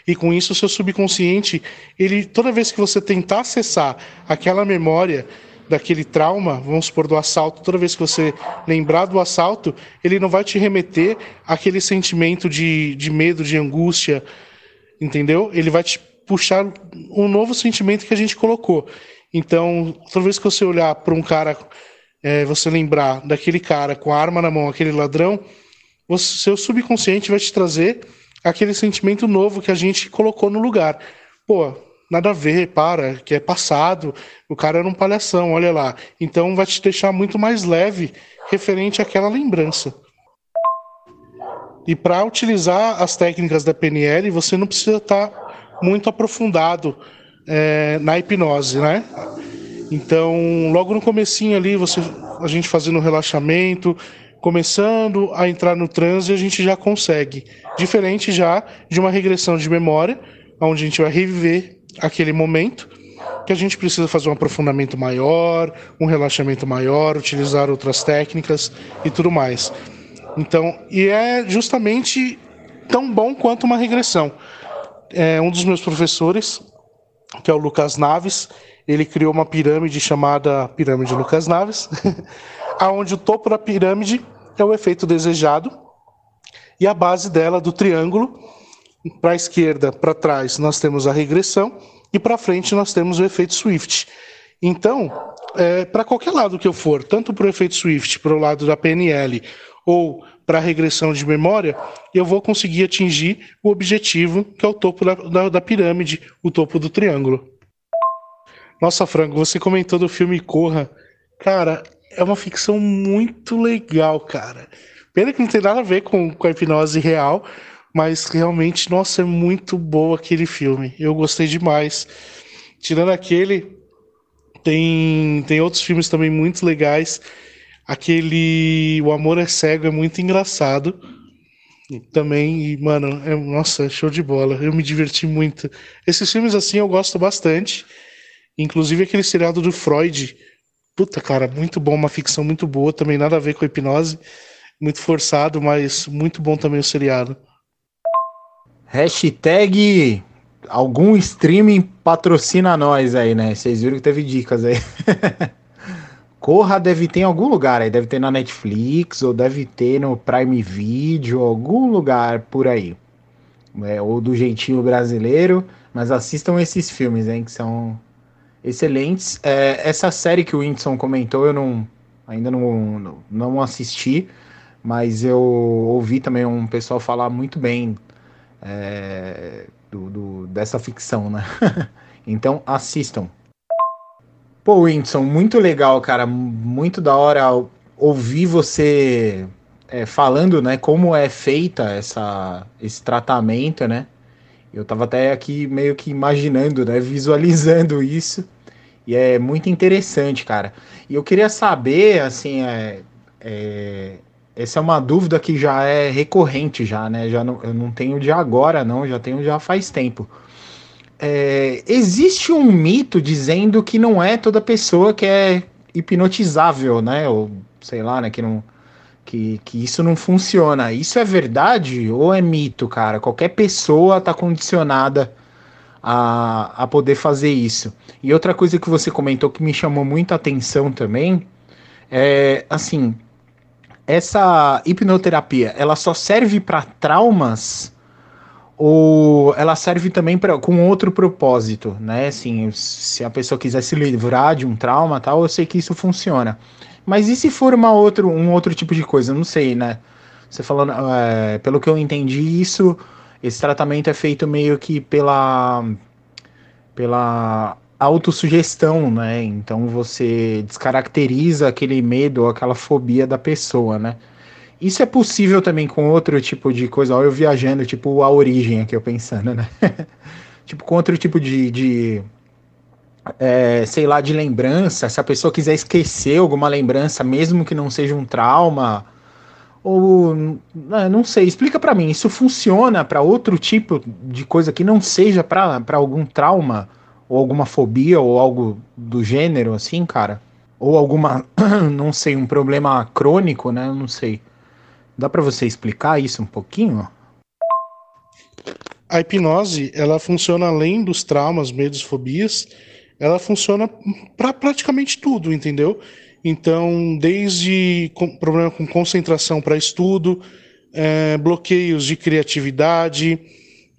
E com isso, o seu subconsciente, ele toda vez que você tentar acessar aquela memória daquele trauma, vamos supor do assalto, toda vez que você lembrar do assalto, ele não vai te remeter aquele sentimento de, de medo, de angústia, entendeu? Ele vai te puxar um novo sentimento que a gente colocou. Então, toda vez que você olhar para um cara, é, você lembrar daquele cara com a arma na mão, aquele ladrão, seu subconsciente vai te trazer aquele sentimento novo que a gente colocou no lugar. Pô, nada a ver, para, que é passado, o cara era um palhação, olha lá. Então vai te deixar muito mais leve referente àquela lembrança. E para utilizar as técnicas da PNL, você não precisa estar tá muito aprofundado é, na hipnose, né? Então, logo no comecinho ali, você, a gente fazendo o relaxamento, começando a entrar no transe, a gente já consegue. Diferente já de uma regressão de memória, onde a gente vai reviver aquele momento, que a gente precisa fazer um aprofundamento maior, um relaxamento maior, utilizar outras técnicas e tudo mais. Então, e é justamente tão bom quanto uma regressão. É, um dos meus professores, que é o Lucas Naves, ele criou uma pirâmide chamada Pirâmide Lucas Naves, aonde o topo da pirâmide é o efeito desejado e a base dela do triângulo para a esquerda, para trás, nós temos a regressão e para frente nós temos o efeito Swift. Então, é, para qualquer lado que eu for, tanto para o efeito Swift, para o lado da PNL ou para regressão de memória, eu vou conseguir atingir o objetivo, que é o topo da, da, da pirâmide, o topo do triângulo. Nossa, Franco, você comentou do filme Corra. Cara, é uma ficção muito legal, cara. Pena que não tem nada a ver com, com a hipnose real, mas realmente, nossa, é muito boa aquele filme. Eu gostei demais. Tirando aquele, tem, tem outros filmes também muito legais. Aquele O Amor é Cego é muito engraçado. Também, e, mano, é, nossa, show de bola. Eu me diverti muito. Esses filmes assim eu gosto bastante. Inclusive aquele seriado do Freud. Puta, cara, muito bom, uma ficção muito boa, também nada a ver com a hipnose. Muito forçado, mas muito bom também o seriado. Hashtag algum streaming patrocina nós aí, né? Vocês viram que teve dicas aí. Corra deve ter em algum lugar aí, deve ter na Netflix, ou deve ter no Prime Video, algum lugar por aí. É, ou do jeitinho brasileiro, mas assistam esses filmes, hein, que são excelentes. É, essa série que o Whindersson comentou, eu não, ainda não, não, assisti, mas eu ouvi também um pessoal falar muito bem é, do, do, dessa ficção, né? então assistam. Pô, Whindersson, muito legal, cara. Muito da hora ouvir você é, falando, né, como é feita essa, esse tratamento, né? Eu tava até aqui meio que imaginando, né, visualizando isso. E é muito interessante, cara. E eu queria saber, assim, é, é, essa é uma dúvida que já é recorrente já, né? Já não, eu não tenho de agora, não, já tenho já faz tempo é, existe um mito dizendo que não é toda pessoa que é hipnotizável, né? Ou sei lá, né? Que, não, que, que isso não funciona. Isso é verdade ou é mito, cara? Qualquer pessoa está condicionada a, a poder fazer isso. E outra coisa que você comentou que me chamou muita atenção também é assim. Essa hipnoterapia, ela só serve para traumas ou ela serve também pra, com outro propósito, né? Assim, se a pessoa quiser se livrar de um trauma tal, eu sei que isso funciona. Mas e se for uma outro, um outro tipo de coisa? Não sei, né? Você falando, é, pelo que eu entendi, isso, esse tratamento é feito meio que pela, pela autossugestão, né? Então você descaracteriza aquele medo ou aquela fobia da pessoa, né? Isso é possível também com outro tipo de coisa, ó, eu viajando, tipo a origem aqui, eu pensando, né? tipo, com outro tipo de, de é, sei lá, de lembrança, se a pessoa quiser esquecer alguma lembrança, mesmo que não seja um trauma, ou né, não sei, explica para mim, isso funciona para outro tipo de coisa que não seja para algum trauma, ou alguma fobia, ou algo do gênero, assim, cara? Ou alguma, não sei, um problema crônico, né? Não sei. Dá para você explicar isso um pouquinho? A hipnose, ela funciona além dos traumas, medos, fobias, ela funciona para praticamente tudo, entendeu? Então, desde com, problema com concentração para estudo, é, bloqueios de criatividade,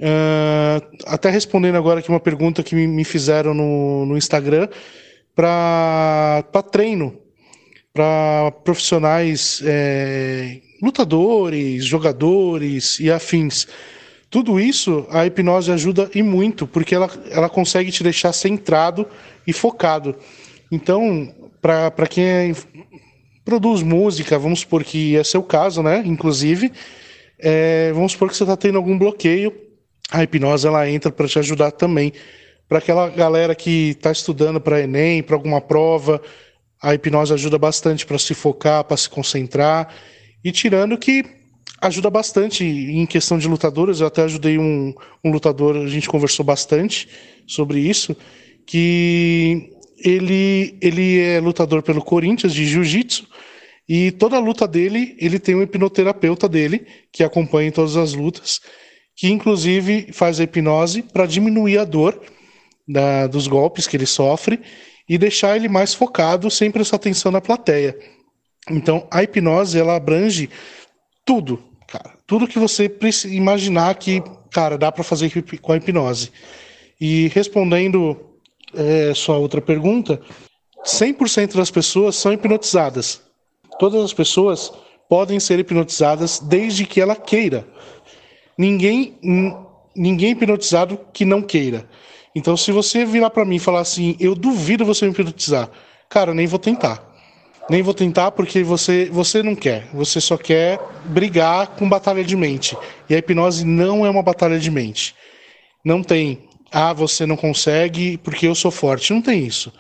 é, até respondendo agora aqui uma pergunta que me, me fizeram no, no Instagram, para treino, para profissionais é, lutadores, jogadores e afins. Tudo isso a hipnose ajuda e muito, porque ela, ela consegue te deixar centrado e focado. Então, para quem é, produz música, vamos supor que é seu caso, né? Inclusive, é, vamos supor que você está tendo algum bloqueio, a hipnose ela entra para te ajudar também. Para aquela galera que está estudando para Enem, para alguma prova, a hipnose ajuda bastante para se focar, para se concentrar. E tirando que ajuda bastante em questão de lutadores, eu até ajudei um, um lutador, a gente conversou bastante sobre isso, que ele, ele é lutador pelo Corinthians de Jiu-Jitsu, e toda a luta dele, ele tem um hipnoterapeuta dele, que acompanha em todas as lutas, que inclusive faz a hipnose para diminuir a dor da, dos golpes que ele sofre e deixar ele mais focado sem prestar atenção na plateia. Então, a hipnose, ela abrange tudo, cara. Tudo que você imaginar que, cara, dá para fazer com a hipnose. E respondendo é, sua outra pergunta, 100% das pessoas são hipnotizadas. Todas as pessoas podem ser hipnotizadas desde que ela queira. Ninguém, ninguém hipnotizado que não queira. Então, se você virar para mim e falar assim, eu duvido você me hipnotizar, cara, nem vou tentar. Nem vou tentar porque você, você não quer. Você só quer brigar com batalha de mente. E a hipnose não é uma batalha de mente. Não tem. Ah, você não consegue porque eu sou forte. Não tem isso.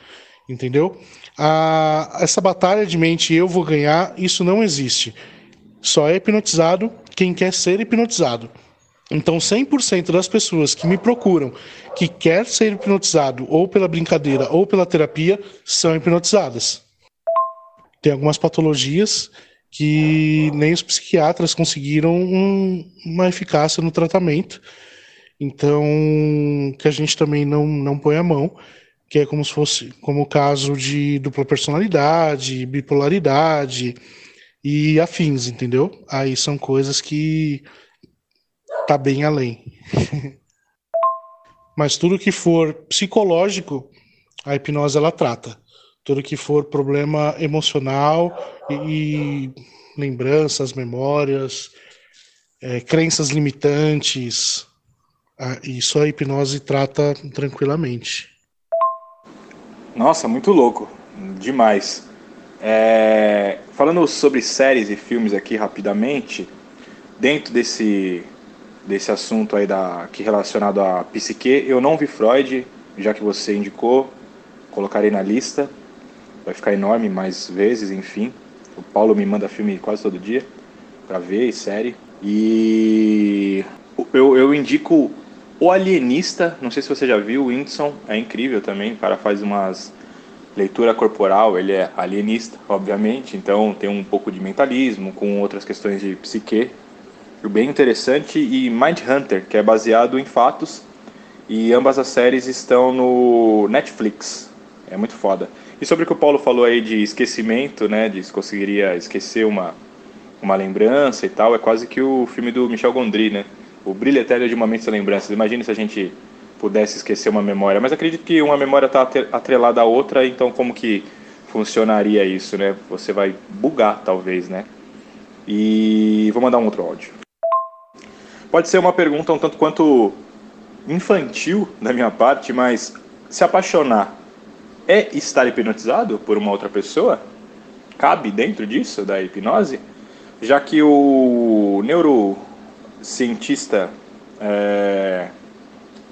Entendeu? Ah, essa batalha de mente eu vou ganhar, isso não existe. Só é hipnotizado quem quer ser hipnotizado. Então, 100% das pessoas que me procuram que quer ser hipnotizado ou pela brincadeira ou pela terapia são hipnotizadas. Tem algumas patologias que nem os psiquiatras conseguiram um, uma eficácia no tratamento. Então, que a gente também não, não põe a mão, que é como se fosse como o caso de dupla personalidade, bipolaridade e afins, entendeu? Aí são coisas que tá bem além. Mas tudo que for psicológico, a hipnose ela trata. Tudo que for problema emocional e, e lembranças, memórias, é, crenças limitantes, a, isso a hipnose trata tranquilamente. Nossa, muito louco, demais. É, falando sobre séries e filmes aqui rapidamente, dentro desse desse assunto aí da, que relacionado à psique. Eu não vi Freud, já que você indicou, colocarei na lista. Vai ficar enorme mais vezes, enfim. O Paulo me manda filme quase todo dia para ver e série. E eu, eu indico O Alienista, não sei se você já viu, o Whindersson, é incrível também. O cara faz umas leitura corporal, ele é alienista, obviamente, então tem um pouco de mentalismo com outras questões de psique bem interessante, e Mindhunter, que é baseado em fatos, e ambas as séries estão no Netflix. É muito foda. E sobre o que o Paulo falou aí de esquecimento, né, de se conseguiria esquecer uma, uma lembrança e tal, é quase que o filme do Michel Gondry, né? O brilho eterno de uma mente sem lembranças. Imagine se a gente pudesse esquecer uma memória, mas acredito que uma memória está atrelada à outra, então como que funcionaria isso, né? Você vai bugar, talvez, né? E vou mandar um outro áudio. Pode ser uma pergunta um tanto quanto infantil da minha parte, mas se apaixonar é estar hipnotizado por uma outra pessoa? Cabe dentro disso, da hipnose? Já que o neurocientista é,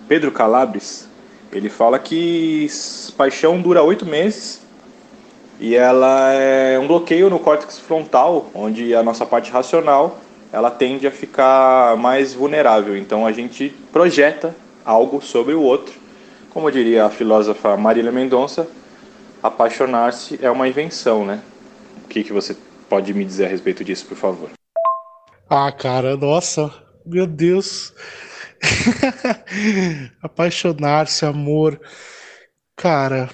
Pedro Calabres, ele fala que paixão dura oito meses e ela é um bloqueio no córtex frontal, onde a nossa parte racional ela tende a ficar mais vulnerável. Então a gente projeta algo sobre o outro. Como diria a filósofa Marília Mendonça, apaixonar-se é uma invenção, né? O que, que você pode me dizer a respeito disso, por favor? Ah, cara, nossa, meu Deus. Apaixonar-se, amor. Cara,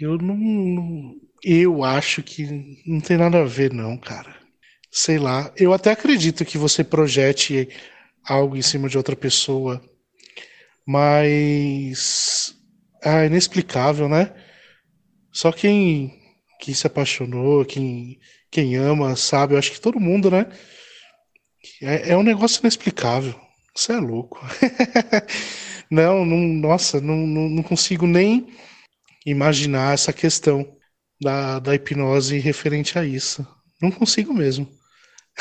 eu não. Eu acho que não tem nada a ver, não, cara sei lá. Eu até acredito que você projete algo em cima de outra pessoa, mas ah, é inexplicável, né? Só quem que se apaixonou, quem quem ama, sabe. Eu acho que todo mundo, né? É, é um negócio inexplicável. Você é louco. não, não, nossa, não, não, não consigo nem imaginar essa questão da, da hipnose referente a isso. Não consigo mesmo.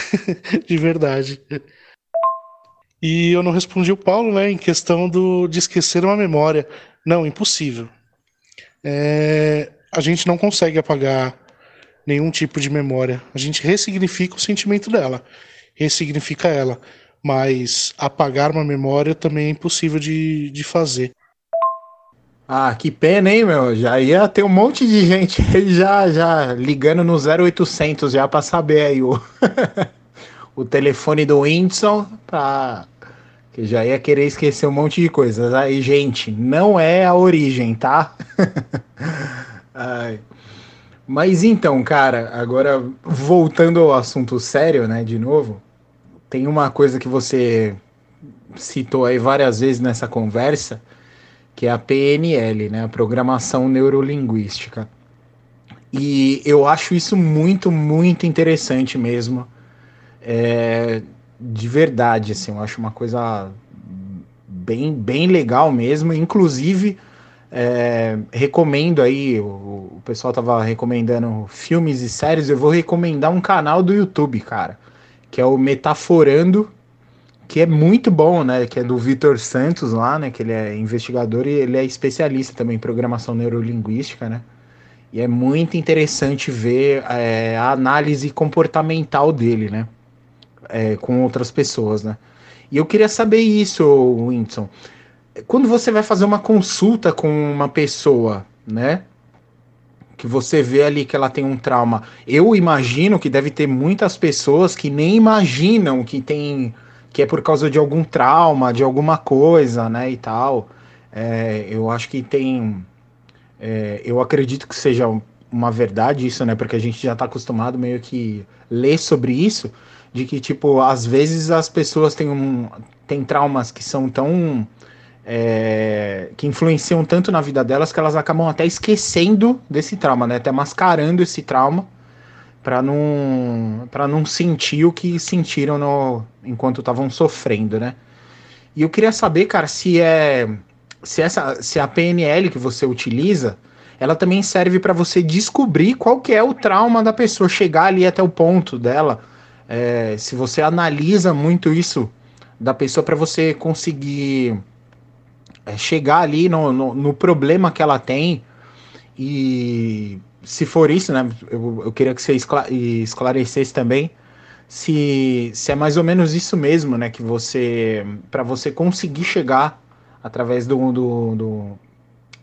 de verdade. E eu não respondi o Paulo, né, em questão do, de esquecer uma memória. Não, impossível. É, a gente não consegue apagar nenhum tipo de memória. A gente ressignifica o sentimento dela, ressignifica ela. Mas apagar uma memória também é impossível de, de fazer. Ah, que pena, hein, meu? Já ia ter um monte de gente aí já, já ligando no 0800 já para saber aí o, o telefone do Whindersson pra... que já ia querer esquecer um monte de coisas. Aí, gente, não é a origem, tá? Mas então, cara, agora voltando ao assunto sério, né, de novo, tem uma coisa que você citou aí várias vezes nessa conversa, que é a PNL, né, a Programação Neurolinguística. E eu acho isso muito, muito interessante mesmo. É, de verdade, assim, eu acho uma coisa bem, bem legal mesmo. Inclusive, é, recomendo aí, o, o pessoal tava recomendando filmes e séries, eu vou recomendar um canal do YouTube, cara, que é o Metaforando, que é muito bom, né? Que é do Vitor Santos lá, né? Que ele é investigador e ele é especialista também em programação neurolinguística, né? E é muito interessante ver é, a análise comportamental dele, né? É, com outras pessoas, né? E eu queria saber isso, Winston quando você vai fazer uma consulta com uma pessoa, né? Que você vê ali que ela tem um trauma. Eu imagino que deve ter muitas pessoas que nem imaginam que tem que é por causa de algum trauma, de alguma coisa, né? E tal. É, eu acho que tem. É, eu acredito que seja uma verdade isso, né? Porque a gente já está acostumado meio que ler sobre isso, de que tipo às vezes as pessoas têm um têm traumas que são tão é, que influenciam tanto na vida delas que elas acabam até esquecendo desse trauma, né? Até mascarando esse trauma para não para não sentir o que sentiram no, enquanto estavam sofrendo, né? E eu queria saber, cara, se é se essa se a PNL que você utiliza, ela também serve para você descobrir qual que é o trauma da pessoa, chegar ali até o ponto dela. É, se você analisa muito isso da pessoa para você conseguir é chegar ali no, no, no, problema que ela tem e se for isso, né, eu, eu queria que você esclarecesse também se, se é mais ou menos isso mesmo, né, que você, para você conseguir chegar através do, do, do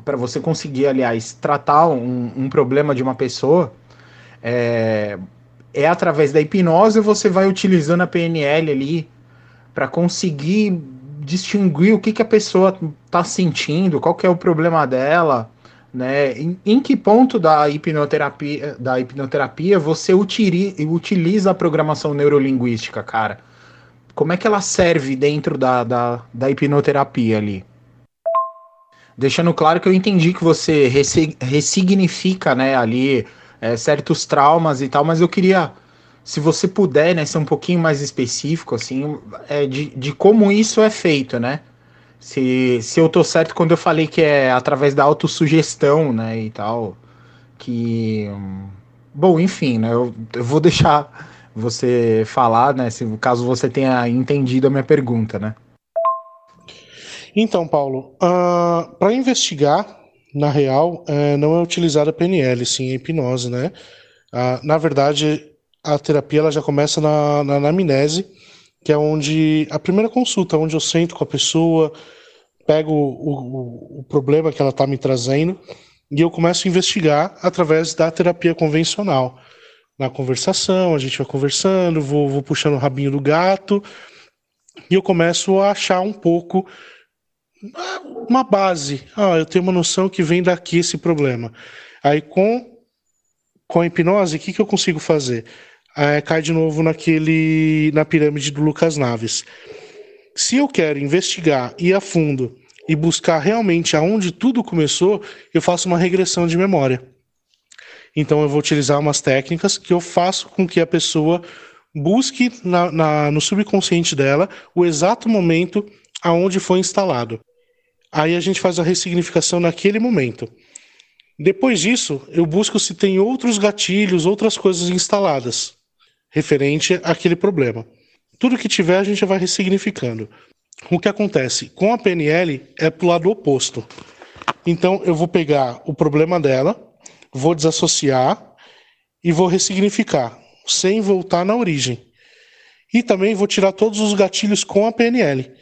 para você conseguir, aliás, tratar um, um problema de uma pessoa, é, é através da hipnose você vai utilizando a PNL ali para conseguir distinguir o que, que a pessoa está sentindo, qual que é o problema dela, né? Em, em, que ponto da hipnoterapia, da hipnoterapia você utiliza, a programação neurolinguística, cara? Como é que ela serve dentro da, da, da hipnoterapia ali? Deixando claro que eu entendi que você ressignifica, né, ali é, certos traumas e tal, mas eu queria se você puder, né, ser um pouquinho mais específico, assim, é, de, de como isso é feito, né? Se, se eu tô certo quando eu falei que é através da autossugestão, né, e tal, que... Bom, enfim, né, eu, eu vou deixar você falar, né, se caso você tenha entendido a minha pergunta, né? Então, Paulo, uh, ah, para investigar, na real, uh, não é utilizada PNL, sim a hipnose, né? Uh, na verdade, a terapia ela já começa na, na anamnese, que é onde a primeira consulta, onde eu sento com a pessoa, pego o, o, problema que ela está me trazendo e eu começo a investigar através da terapia convencional. Na conversação, a gente vai conversando, vou, vou puxando o rabinho do gato e eu começo a achar um pouco uma base. Ah, eu tenho uma noção que vem daqui esse problema. Aí com, com a hipnose, o que, que eu consigo fazer? É, cai de novo naquele na pirâmide do Lucas Naves. Se eu quero investigar, ir a fundo e buscar realmente aonde tudo começou, eu faço uma regressão de memória. Então eu vou utilizar umas técnicas que eu faço com que a pessoa busque na, na, no subconsciente dela o exato momento aonde foi instalado. Aí a gente faz a ressignificação naquele momento. Depois disso, eu busco se tem outros gatilhos, outras coisas instaladas referente àquele problema. Tudo que tiver a gente vai ressignificando. O que acontece com a PNL é para o lado oposto. Então eu vou pegar o problema dela, vou desassociar e vou ressignificar, sem voltar na origem. E também vou tirar todos os gatilhos com a PNL.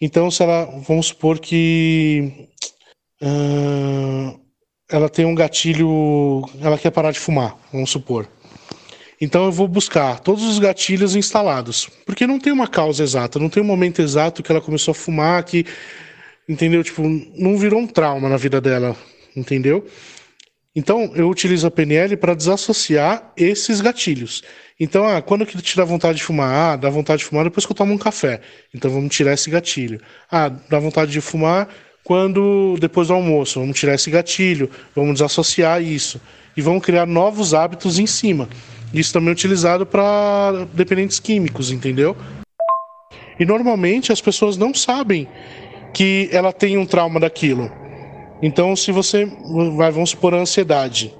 Então, se ela, vamos supor que uh, ela tem um gatilho, ela quer parar de fumar, vamos supor. Então eu vou buscar todos os gatilhos instalados, porque não tem uma causa exata, não tem um momento exato que ela começou a fumar, que entendeu? Tipo, não virou um trauma na vida dela, entendeu? Então eu utilizo a PNL para desassociar esses gatilhos. Então, ah, quando que te dá vontade de fumar? Ah, dá vontade de fumar depois que eu tomo um café. Então vamos tirar esse gatilho. Ah, dá vontade de fumar quando depois do almoço, vamos tirar esse gatilho, vamos desassociar isso e vamos criar novos hábitos em cima. Isso também é utilizado para dependentes químicos, entendeu? E normalmente as pessoas não sabem que ela tem um trauma daquilo. Então, se você vai, vamos supor, a ansiedade,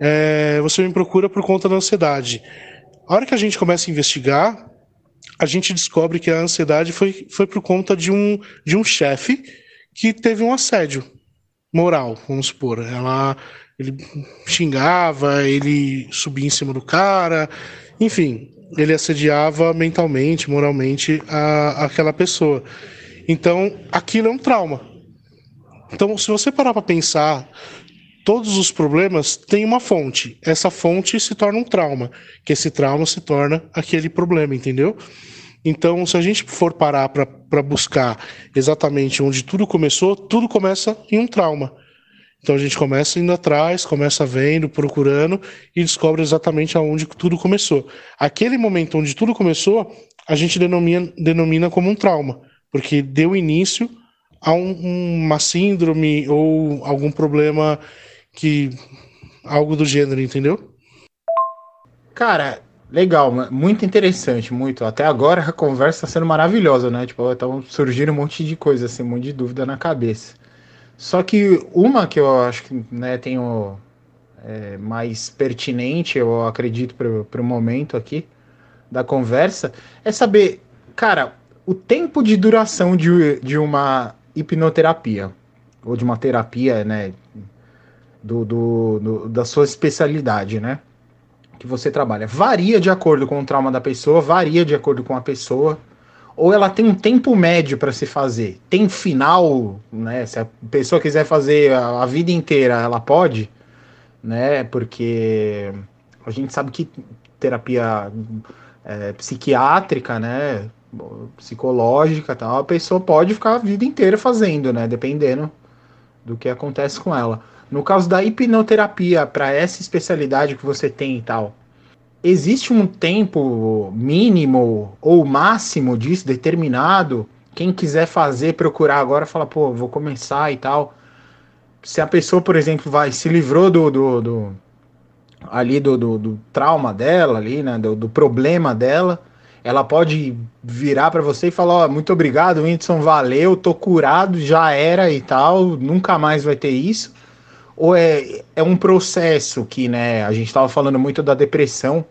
é, você me procura por conta da ansiedade. A hora que a gente começa a investigar, a gente descobre que a ansiedade foi, foi por conta de um, de um chefe que teve um assédio moral, vamos supor. Ela, ele xingava, ele subia em cima do cara, enfim, ele assediava mentalmente, moralmente a, aquela pessoa. Então, aquilo é um trauma. Então, se você parar para pensar, todos os problemas têm uma fonte. Essa fonte se torna um trauma, que esse trauma se torna aquele problema, entendeu? Então, se a gente for parar para buscar exatamente onde tudo começou, tudo começa em um trauma. Então a gente começa indo atrás, começa vendo, procurando e descobre exatamente aonde tudo começou. Aquele momento onde tudo começou, a gente denomina, denomina como um trauma, porque deu início a um, uma síndrome ou algum problema que algo do gênero, entendeu? Cara, legal, muito interessante, muito. Até agora a conversa está sendo maravilhosa, né? Tipo, tá surgindo um monte de coisa, assim, um monte de dúvida na cabeça. Só que uma que eu acho que né, tenho é, mais pertinente, eu acredito, para o momento aqui da conversa, é saber, cara, o tempo de duração de, de uma hipnoterapia, ou de uma terapia, né, do, do, do, da sua especialidade, né, que você trabalha. Varia de acordo com o trauma da pessoa, varia de acordo com a pessoa ou ela tem um tempo médio para se fazer? Tem final, né? Se a pessoa quiser fazer a, a, vida inteira, ela pode, né? Porque a gente sabe que terapia é, psiquiátrica, né? Psicológica, tal, a pessoa pode ficar a vida inteira fazendo, né? Dependendo do que acontece com ela. No caso da hipnoterapia, para essa especialidade que você tem e tal, existe um tempo mínimo ou máximo disso determinado? Quem quiser fazer, procurar agora, fala, pô, vou começar e tal. Se a pessoa, por exemplo, vai se livrou do, do, do ali do, do, do, trauma dela, ali, né, do, do problema dela, ela pode virar para você e falar, ó, muito obrigado, Whindersson, valeu, tô curado, já era e tal, nunca mais vai ter isso. Ou é, é um processo que, né, a gente estava falando muito da depressão,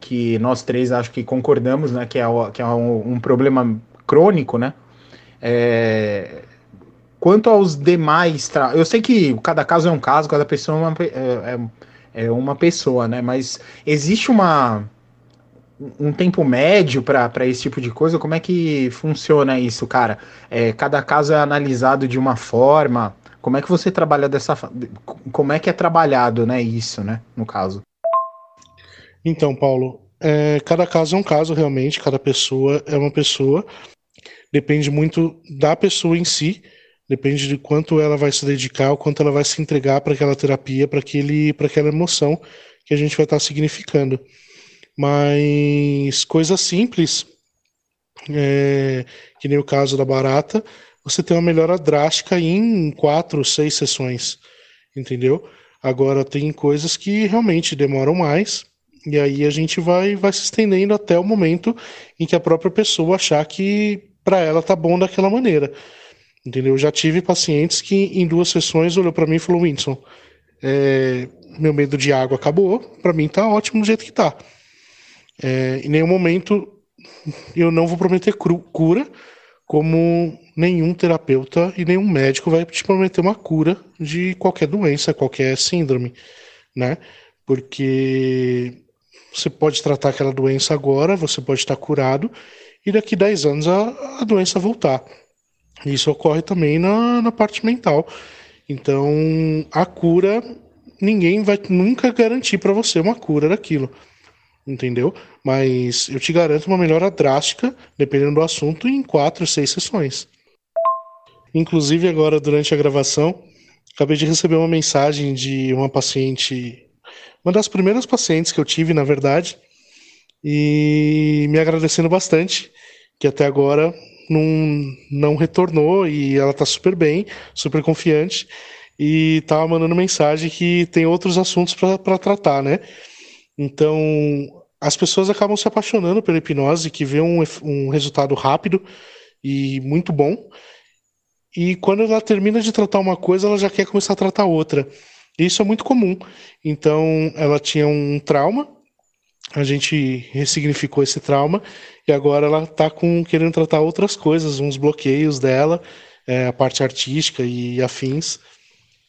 que nós três acho que concordamos, né, que é, que é um, um problema crônico, né? É, quanto aos demais, eu sei que cada caso é um caso, cada pessoa é uma, é, é, é uma pessoa, né? Mas existe uma um tempo médio para esse tipo de coisa? Como é que funciona isso, cara? É, cada caso é analisado de uma forma. Como é que você trabalha dessa Como é que é trabalhado, né? Isso, né? No caso. Então, Paulo, é, cada caso é um caso realmente, cada pessoa é uma pessoa. Depende muito da pessoa em si, depende de quanto ela vai se dedicar, o quanto ela vai se entregar para aquela terapia, para aquele, para aquela emoção que a gente vai estar tá significando. Mas coisas simples, é, que nem o caso da barata, você tem uma melhora drástica em quatro, seis sessões, entendeu? Agora tem coisas que realmente demoram mais e aí a gente vai, vai se estendendo até o momento em que a própria pessoa achar que para ela tá bom daquela maneira. Entendeu? Eu já tive pacientes que em duas sessões olhou para mim e falou: Winston, é, meu medo de água acabou, para mim tá ótimo do jeito que tá. É, em nenhum momento eu não vou prometer cura, como nenhum terapeuta e nenhum médico vai te prometer uma cura de qualquer doença, qualquer síndrome, né? Porque você pode tratar aquela doença agora, você pode estar curado, e daqui 10 anos a, a doença voltar. Isso ocorre também na, na parte mental. Então, a cura, ninguém vai nunca garantir para você uma cura daquilo. Entendeu? Mas eu te garanto uma melhora drástica, dependendo do assunto, em quatro, seis sessões. Inclusive, agora, durante a gravação, acabei de receber uma mensagem de uma paciente uma das primeiras pacientes que eu tive, na verdade, e me agradecendo bastante, que até agora não, não retornou e ela tá super bem, super confiante e tava mandando mensagem que tem outros assuntos para tratar, né? Então, as pessoas acabam se apaixonando pela hipnose, que vê um, um resultado rápido e muito bom. E quando ela termina de tratar uma coisa, ela já quer começar a tratar outra. Isso é muito comum. Então, ela tinha um trauma, a gente ressignificou esse trauma e agora ela está com querendo tratar outras coisas, uns bloqueios dela, é, a parte artística e afins,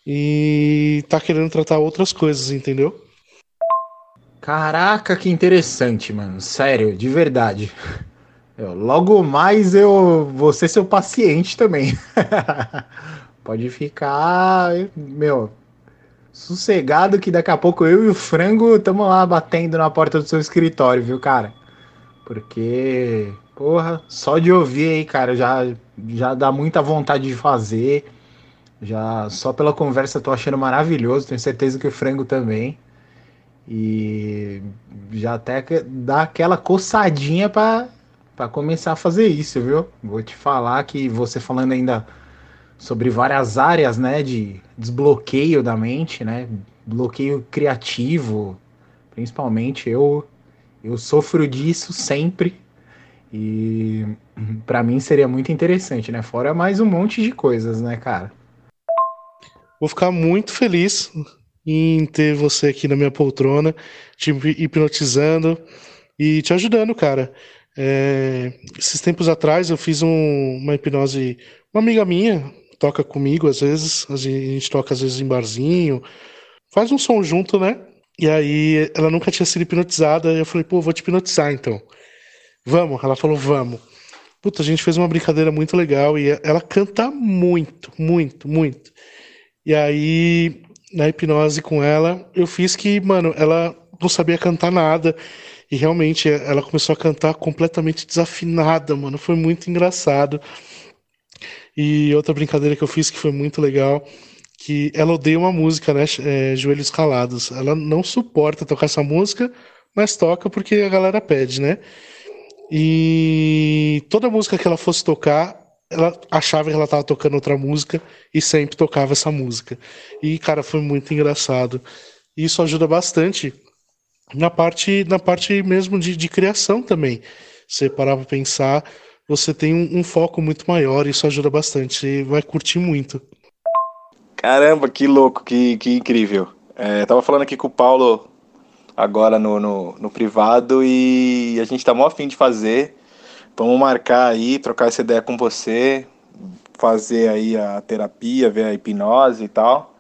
e está querendo tratar outras coisas, entendeu? Caraca, que interessante, mano. Sério, de verdade. Eu, logo mais eu vou ser seu paciente também. Pode ficar, meu, sossegado que daqui a pouco eu e o frango estamos lá batendo na porta do seu escritório, viu, cara? Porque, porra, só de ouvir aí, cara, já, já dá muita vontade de fazer. Já só pela conversa tô achando maravilhoso, tenho certeza que o frango também. E já até dá aquela coçadinha para começar a fazer isso, viu? Vou te falar que você falando ainda sobre várias áreas, né, de desbloqueio da mente, né, bloqueio criativo, principalmente eu eu sofro disso sempre e para mim seria muito interessante, né? Fora mais um monte de coisas, né, cara? Vou ficar muito feliz em ter você aqui na minha poltrona, te hipnotizando e te ajudando, cara. É, esses tempos atrás eu fiz um, uma hipnose, uma amiga minha, toca comigo às vezes, a gente toca às vezes em barzinho, faz um som junto, né? E aí ela nunca tinha sido hipnotizada, e eu falei, pô, vou te hipnotizar então. Vamos? Ela falou, vamos. Puta, a gente fez uma brincadeira muito legal e ela canta muito, muito, muito. E aí, na hipnose com ela, eu fiz que, mano, ela não sabia cantar nada. E realmente ela começou a cantar completamente desafinada, mano. Foi muito engraçado. E outra brincadeira que eu fiz que foi muito legal, que ela odeia uma música, né? É, Joelhos Calados. Ela não suporta tocar essa música, mas toca porque a galera pede, né? E toda música que ela fosse tocar, ela achava que ela estava tocando outra música e sempre tocava essa música. E, cara, foi muito engraçado. Isso ajuda bastante na parte, na parte mesmo de, de criação também. Você parar para pensar você tem um, um foco muito maior, isso ajuda bastante, você vai curtir muito. Caramba, que louco, que, que incrível. É, tava falando aqui com o Paulo agora no, no, no, privado e a gente tá mó afim de fazer. Vamos marcar aí, trocar essa ideia com você, fazer aí a terapia, ver a hipnose e tal.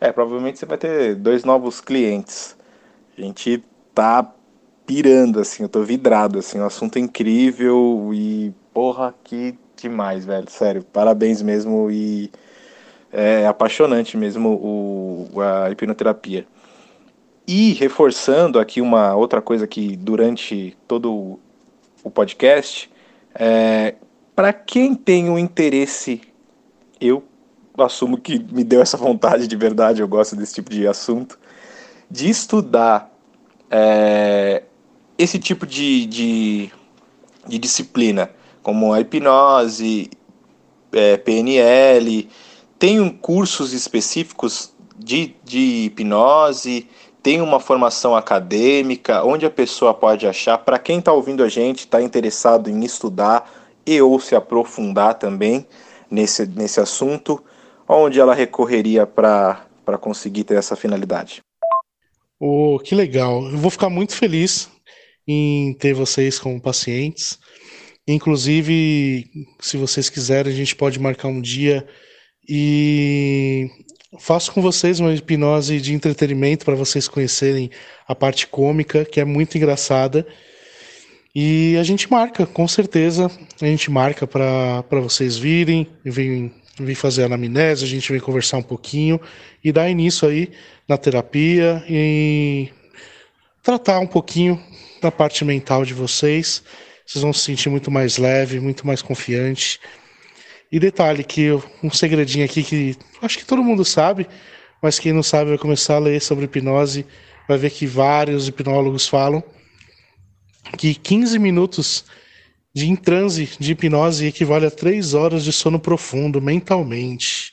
É, provavelmente você vai ter dois novos clientes. A gente tá pirando, assim, eu tô vidrado, assim, o assunto é incrível e Porra, que demais, velho. Sério, parabéns mesmo e é apaixonante mesmo o, a hipnoterapia. E reforçando aqui uma outra coisa que durante todo o podcast, é, para quem tem um interesse, eu assumo que me deu essa vontade de verdade, eu gosto desse tipo de assunto, de estudar é, esse tipo de, de, de disciplina como a hipnose, é, PNL, tem cursos específicos de, de hipnose, tem uma formação acadêmica, onde a pessoa pode achar, para quem está ouvindo a gente, está interessado em estudar e ou se aprofundar também nesse, nesse assunto, onde ela recorreria para conseguir ter essa finalidade. Oh, que legal. Eu vou ficar muito feliz em ter vocês como pacientes. Inclusive, se vocês quiserem, a gente pode marcar um dia e faço com vocês uma hipnose de entretenimento para vocês conhecerem a parte cômica, que é muito engraçada. E a gente marca, com certeza, a gente marca para vocês virem, vem, vem fazer a anamnese, a gente vem conversar um pouquinho e dar início aí na terapia e tratar um pouquinho da parte mental de vocês vocês vão se sentir muito mais leve, muito mais confiante. E detalhe que um segredinho aqui que acho que todo mundo sabe, mas quem não sabe vai começar a ler sobre hipnose, vai ver que vários hipnólogos falam que 15 minutos de em transe de hipnose equivale a 3 horas de sono profundo mentalmente.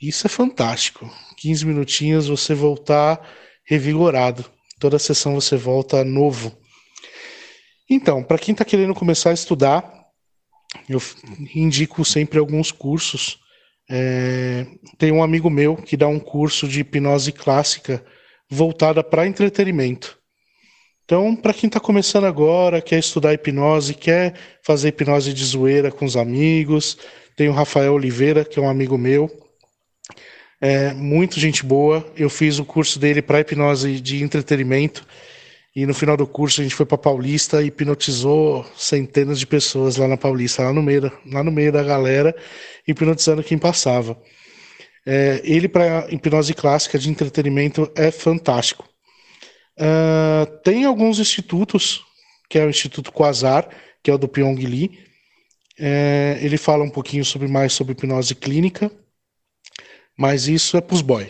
Isso é fantástico. 15 minutinhos você voltar revigorado. Toda sessão você volta novo. Então, para quem está querendo começar a estudar, eu indico sempre alguns cursos. É, tem um amigo meu que dá um curso de hipnose clássica voltada para entretenimento. Então, para quem está começando agora, quer estudar hipnose, quer fazer hipnose de zoeira com os amigos, tem o Rafael Oliveira, que é um amigo meu, é muito gente boa. Eu fiz o curso dele para hipnose de entretenimento e no final do curso a gente foi para Paulista e hipnotizou centenas de pessoas lá na Paulista, lá no meio, lá no meio da galera, hipnotizando quem passava. É, ele para hipnose clássica de entretenimento é fantástico. Uh, tem alguns institutos, que é o Instituto Quasar, que é o do Pyong Lee. É, ele fala um pouquinho sobre mais sobre hipnose clínica, mas isso é para os boy.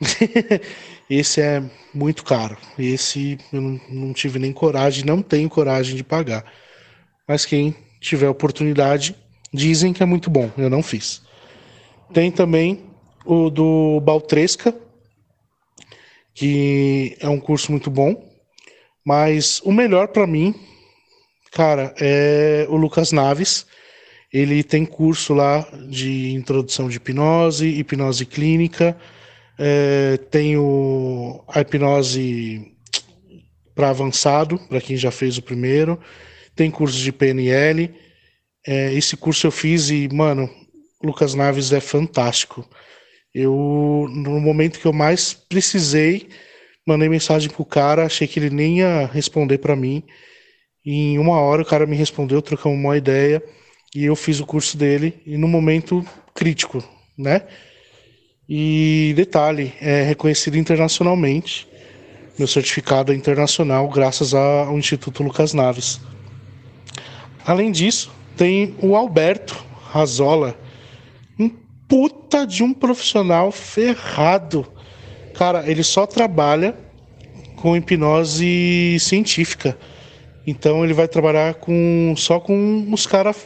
Esse é muito caro. Esse eu não, não tive nem coragem, não tenho coragem de pagar. Mas quem tiver oportunidade, dizem que é muito bom. Eu não fiz. Tem também o do Baltresca, que é um curso muito bom, mas o melhor para mim, cara, é o Lucas Naves. Ele tem curso lá de introdução de hipnose, hipnose clínica, é, tem a hipnose para avançado, para quem já fez o primeiro, tem curso de PNL. É, esse curso eu fiz e, mano, Lucas Naves é fantástico. Eu, no momento que eu mais precisei, mandei mensagem pro cara, achei que ele nem ia responder para mim. E em uma hora o cara me respondeu, trocamos uma ideia e eu fiz o curso dele e no momento crítico, né? E detalhe, é reconhecido internacionalmente. Meu certificado é internacional graças ao Instituto Lucas Naves. Além disso, tem o Alberto Razola, puta de um profissional ferrado. Cara, ele só trabalha com hipnose científica. Então ele vai trabalhar com só com os caras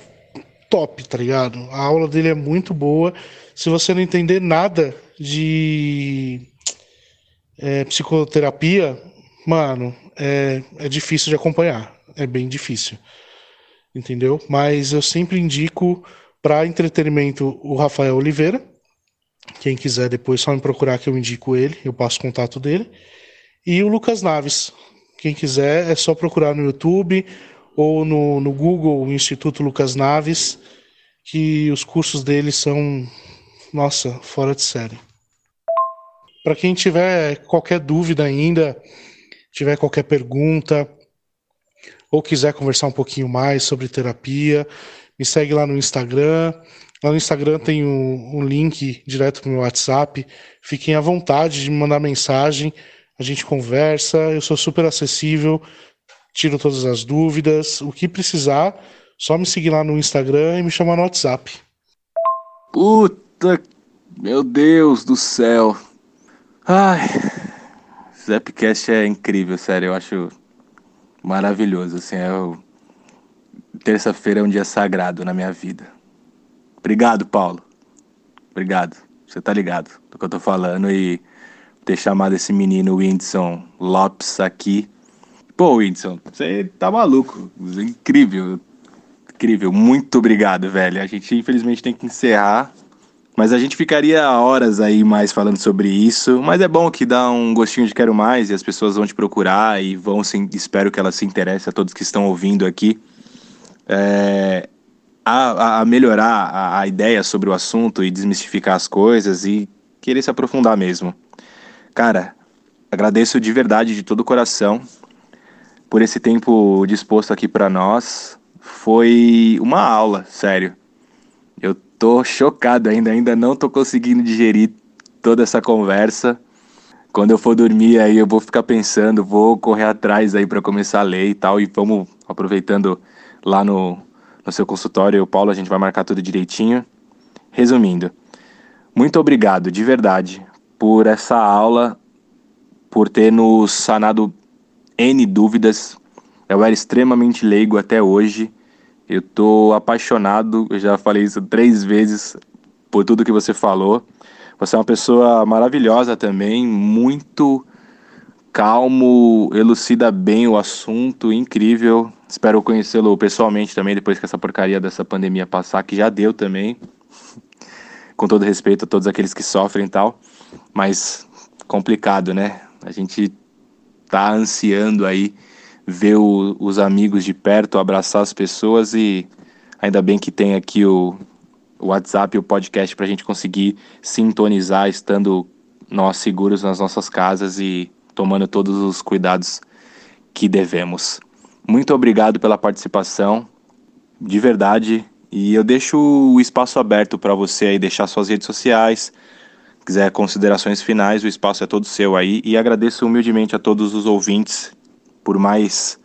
top, tá ligado? A aula dele é muito boa. Se você não entender nada de é, psicoterapia, mano, é, é difícil de acompanhar. É bem difícil. Entendeu? Mas eu sempre indico para entretenimento, o Rafael Oliveira. Quem quiser depois só me procurar que eu indico ele, eu passo o contato dele. E o Lucas Naves. Quem quiser é só procurar no YouTube ou no, no Google o Instituto Lucas Naves, que os cursos dele são, nossa, fora de série. Para quem tiver qualquer dúvida ainda, tiver qualquer pergunta, ou quiser conversar um pouquinho mais sobre terapia, me segue lá no Instagram. Lá no Instagram tem um, um link direto para o meu WhatsApp. Fiquem à vontade de me mandar mensagem. A gente conversa. Eu sou super acessível. Tiro todas as dúvidas. O que precisar, só me seguir lá no Instagram e me chamar no WhatsApp. Puta, meu Deus do céu. Ai, Zapcast é incrível, sério. Eu acho maravilhoso. Assim, é o terça-feira é um dia sagrado na minha vida. Obrigado, Paulo. Obrigado. Você tá ligado do que eu tô falando e ter chamado esse menino Whindersson Lopes aqui. Pô, Whindersson, você tá maluco. Incrível. Incrível. Muito obrigado, velho. A gente infelizmente tem que encerrar. Mas a gente ficaria horas aí mais falando sobre isso. Mas é bom que dá um gostinho de quero mais e as pessoas vão te procurar e vão espero que elas se interessem a todos que estão ouvindo aqui é, a, a, melhorar a, a ideia sobre o assunto e desmistificar as coisas e querer se aprofundar mesmo. Cara, agradeço de verdade, de todo o coração, por esse tempo disposto aqui para nós. Foi uma aula, sério. Tô chocado ainda, ainda não tô conseguindo digerir toda essa conversa. Quando eu for dormir aí eu vou ficar pensando, vou correr atrás aí para começar a ler e tal e vamos aproveitando lá no, no seu consultório. Paulo, a gente vai marcar tudo direitinho. Resumindo, muito obrigado de verdade por essa aula, por ter nos sanado N dúvidas. Eu era extremamente leigo até hoje Eu tô apaixonado, eu já falei isso três vezes por tudo que você falou. Você é uma pessoa maravilhosa também, muito calmo, elucida bem o assunto, incrível. Espero conhecê-lo pessoalmente também depois que essa porcaria dessa pandemia passar, que já deu também. Com todo respeito a todos aqueles que sofrem e tal, mas complicado, né? A gente tá ansiando aí ver o, os amigos de perto, abraçar as pessoas e ainda bem que tem aqui o, o WhatsApp e o podcast para a gente conseguir sintonizar, estando nós seguros nas nossas casas e tomando todos os cuidados que devemos. Muito obrigado pela participação, de verdade. E eu deixo o espaço aberto para você aí deixar suas redes sociais. Quiser considerações finais, o espaço é todo seu aí. E agradeço humildemente a todos os ouvintes por mais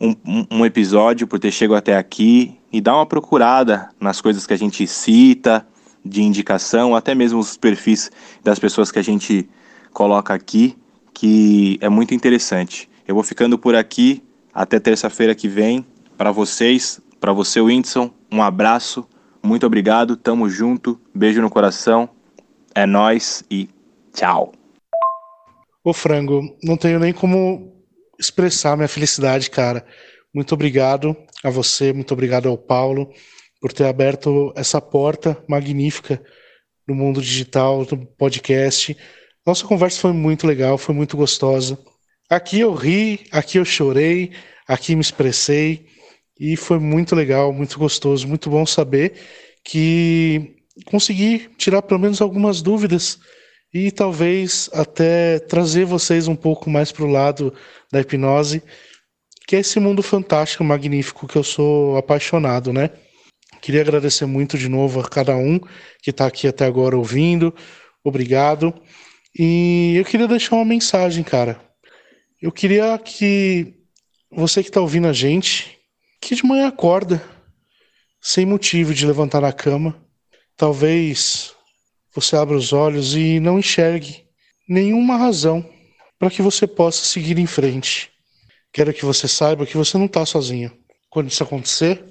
um, um, episódio, por ter chegado até aqui. E dá uma procurada nas coisas que a gente cita, de indicação, até mesmo os perfis das pessoas que a gente coloca aqui que é muito interessante. Eu vou ficando por aqui até terça-feira que vem. Para vocês, para você, Whindersson, um abraço, muito obrigado, tamo junto, beijo no coração, é nós e tchau. Ô Frango, não tenho nem como expressar minha felicidade, cara. Muito obrigado a você, muito obrigado ao Paulo por ter aberto essa porta magnífica no mundo digital, no podcast nossa conversa foi muito legal, foi muito gostosa. Aqui eu ri, aqui eu chorei, aqui me expressei e foi muito legal, muito gostoso, muito bom saber que consegui tirar pelo menos algumas dúvidas e talvez até trazer vocês um pouco mais para o lado da hipnose, que é esse mundo fantástico, magnífico que eu sou apaixonado, né? Queria agradecer muito de novo a cada um que está aqui até agora ouvindo. Obrigado. E eu queria deixar uma mensagem, cara. Eu queria que você que está ouvindo a gente, que de manhã acorda, sem motivo de levantar na cama, talvez você abra os olhos e não enxergue nenhuma razão para que você possa seguir em frente. Quero que você saiba que você não está sozinho. Quando isso acontecer,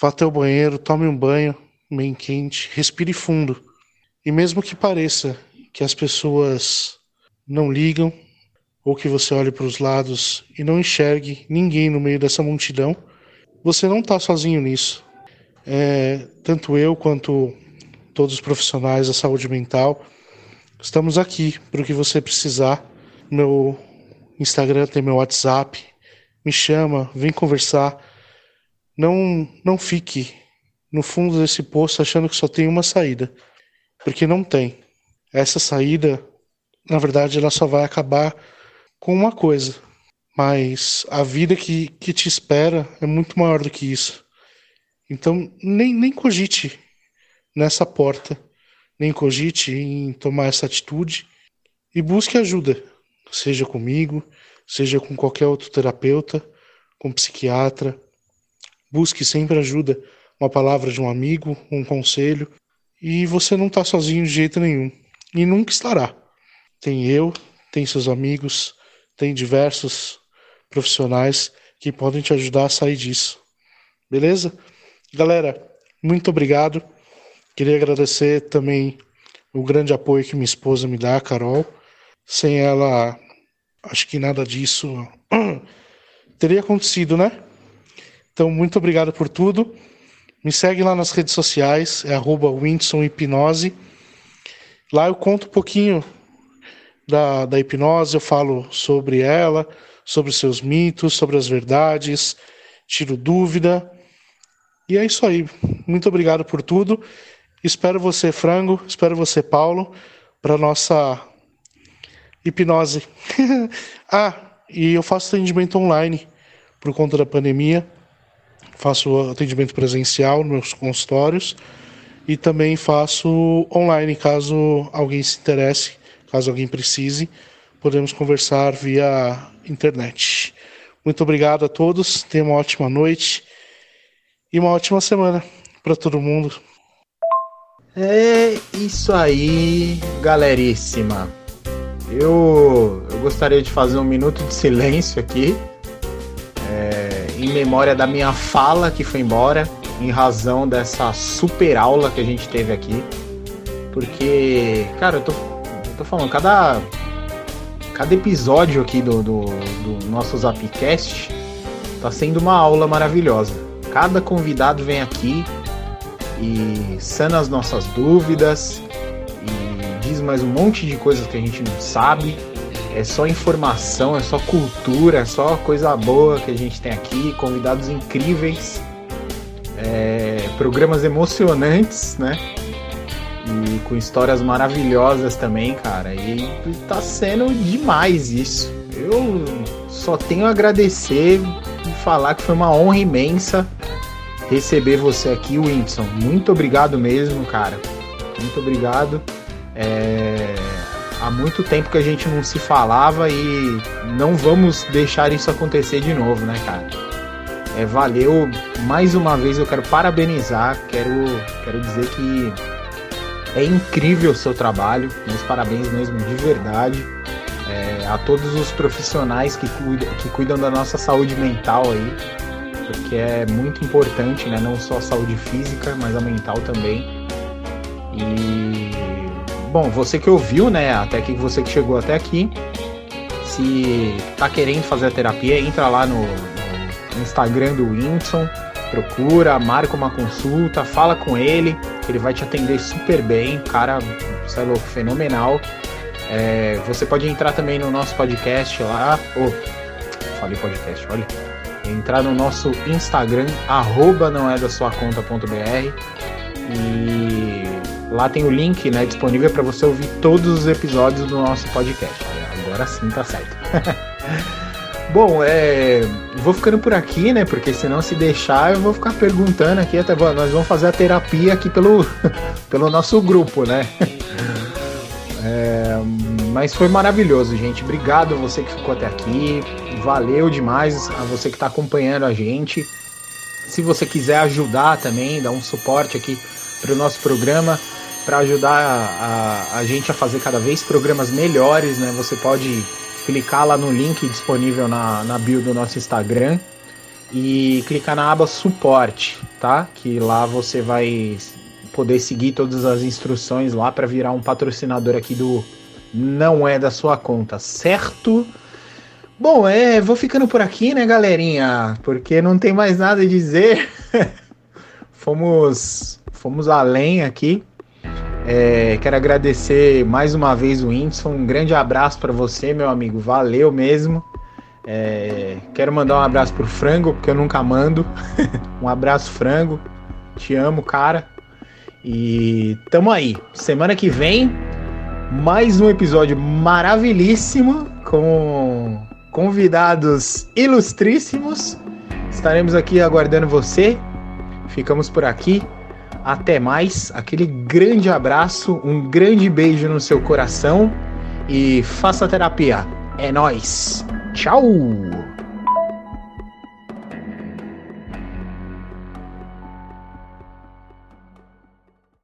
vá até o banheiro, tome um banho bem quente, respire fundo. E mesmo que pareça que as pessoas não ligam, ou que você olhe para os lados e não enxergue ninguém no meio dessa multidão, você não está sozinho nisso. É, tanto eu quanto todos os profissionais da saúde mental estamos aqui para o que você precisar. Meu Instagram tem meu WhatsApp, me chama, vem conversar. Não, não fique no fundo desse poço achando que só tem uma saída, porque não tem essa saída, na verdade, ela só vai acabar com uma coisa. Mas a vida que, que te espera é muito maior do que isso. Então, nem, nem cogite nessa porta, nem cogite em tomar essa atitude e busque ajuda, seja comigo, seja com qualquer outro terapeuta, com psiquiatra. Busque sempre ajuda, uma palavra de um amigo, um conselho, e você não está sozinho de jeito nenhum e nunca estará. Tem eu, tem seus amigos, tem diversos profissionais que podem te ajudar a sair disso. Beleza? Galera, muito obrigado. Queria agradecer também o grande apoio que minha esposa me dá, a Carol. Sem ela, acho que nada disso teria acontecido, né? Então, muito obrigado por tudo. Me segue lá nas redes sociais, é arroba. Lá eu conto um pouquinho da, da hipnose, eu falo sobre ela, sobre seus mitos, sobre as verdades, tiro dúvida. E é isso aí. Muito obrigado por tudo. Espero você, Frango, espero você, Paulo, para nossa hipnose. ah, e eu faço atendimento online por conta da pandemia. Faço atendimento presencial nos meus consultórios e também faço online, caso alguém se interesse, caso alguém precise, podemos conversar via internet. Muito obrigado a todos, tenham uma ótima noite e uma ótima semana para todo mundo. É isso aí, galeríssima. Eu, eu gostaria de fazer um minuto de silêncio aqui é, em memória da minha fala que foi embora, em razão dessa super aula que a gente teve aqui. Porque, cara, eu tô, eu tô falando, cada, cada episódio aqui do, do, do nosso Zapcast tá sendo uma aula maravilhosa. Cada convidado vem aqui e sana as nossas dúvidas e diz mais um monte de coisas que a gente não sabe. É só informação, é só cultura, é só coisa boa que a gente tem aqui, convidados incríveis, é, programas emocionantes, né? E com histórias maravilhosas também, cara. E tá sendo demais isso. Eu só tenho a agradecer e falar que foi uma honra imensa receber você aqui, Winston. Muito obrigado mesmo, cara. Muito obrigado. É... Há muito tempo que a gente não se falava e não vamos deixar isso acontecer de novo, né, cara? É, valeu. Mais uma vez eu quero parabenizar, quero, quero dizer que é incrível o seu trabalho. Meus parabéns mesmo, de verdade. É, a todos os profissionais que cuidam, que cuidam da nossa saúde mental aí porque é muito importante, né? Não só a saúde física, mas a mental também. E bom, você que ouviu, né? Até que você que chegou até aqui, se tá querendo fazer a terapia, entra lá no, no Instagram do Winson, procura, marca uma consulta, fala com ele, ele vai te atender super bem, cara, você é louco, fenomenal. É, você pode entrar também no nosso podcast lá. Oh, falei podcast, olha entrar no nosso Instagram, arroba não é da sua conta.br e lá tem o link né, disponível para você ouvir todos os episódios do nosso podcast. Agora sim tá certo. Bom, é, vou ficando por aqui, né? Porque senão se deixar eu vou ficar perguntando aqui até nós vamos fazer a terapia aqui pelo, pelo nosso grupo, né? É, mas foi maravilhoso, gente. Obrigado você que ficou até aqui. Valeu demais a você que está acompanhando a gente. Se você quiser ajudar também, dar um suporte aqui para o nosso programa, para ajudar a, a, a, gente a fazer cada vez programas melhores, né? Você pode clicar lá no link disponível na, na bio do nosso Instagram e clicar na aba suporte, tá? Que lá você vai poder seguir todas as instruções lá para virar um patrocinador aqui do Não é da sua conta, certo? Bom, é, vou ficando por aqui, né, galerinha? Porque não tem mais nada a dizer. fomos, fomos além aqui. É, quero agradecer mais uma vez o Whindersson. Um grande abraço para você, meu amigo. Valeu mesmo. É, quero mandar um abraço pro Frango, porque eu nunca mando. um abraço, Frango. Te amo, cara. E tamo aí. Semana que vem, mais um episódio maravilhíssimo com convidados ilustríssimos. Estaremos aqui aguardando você. Ficamos por aqui. Até mais. Aquele grande abraço, um grande beijo no seu coração e faça terapia. É nós. Tchau.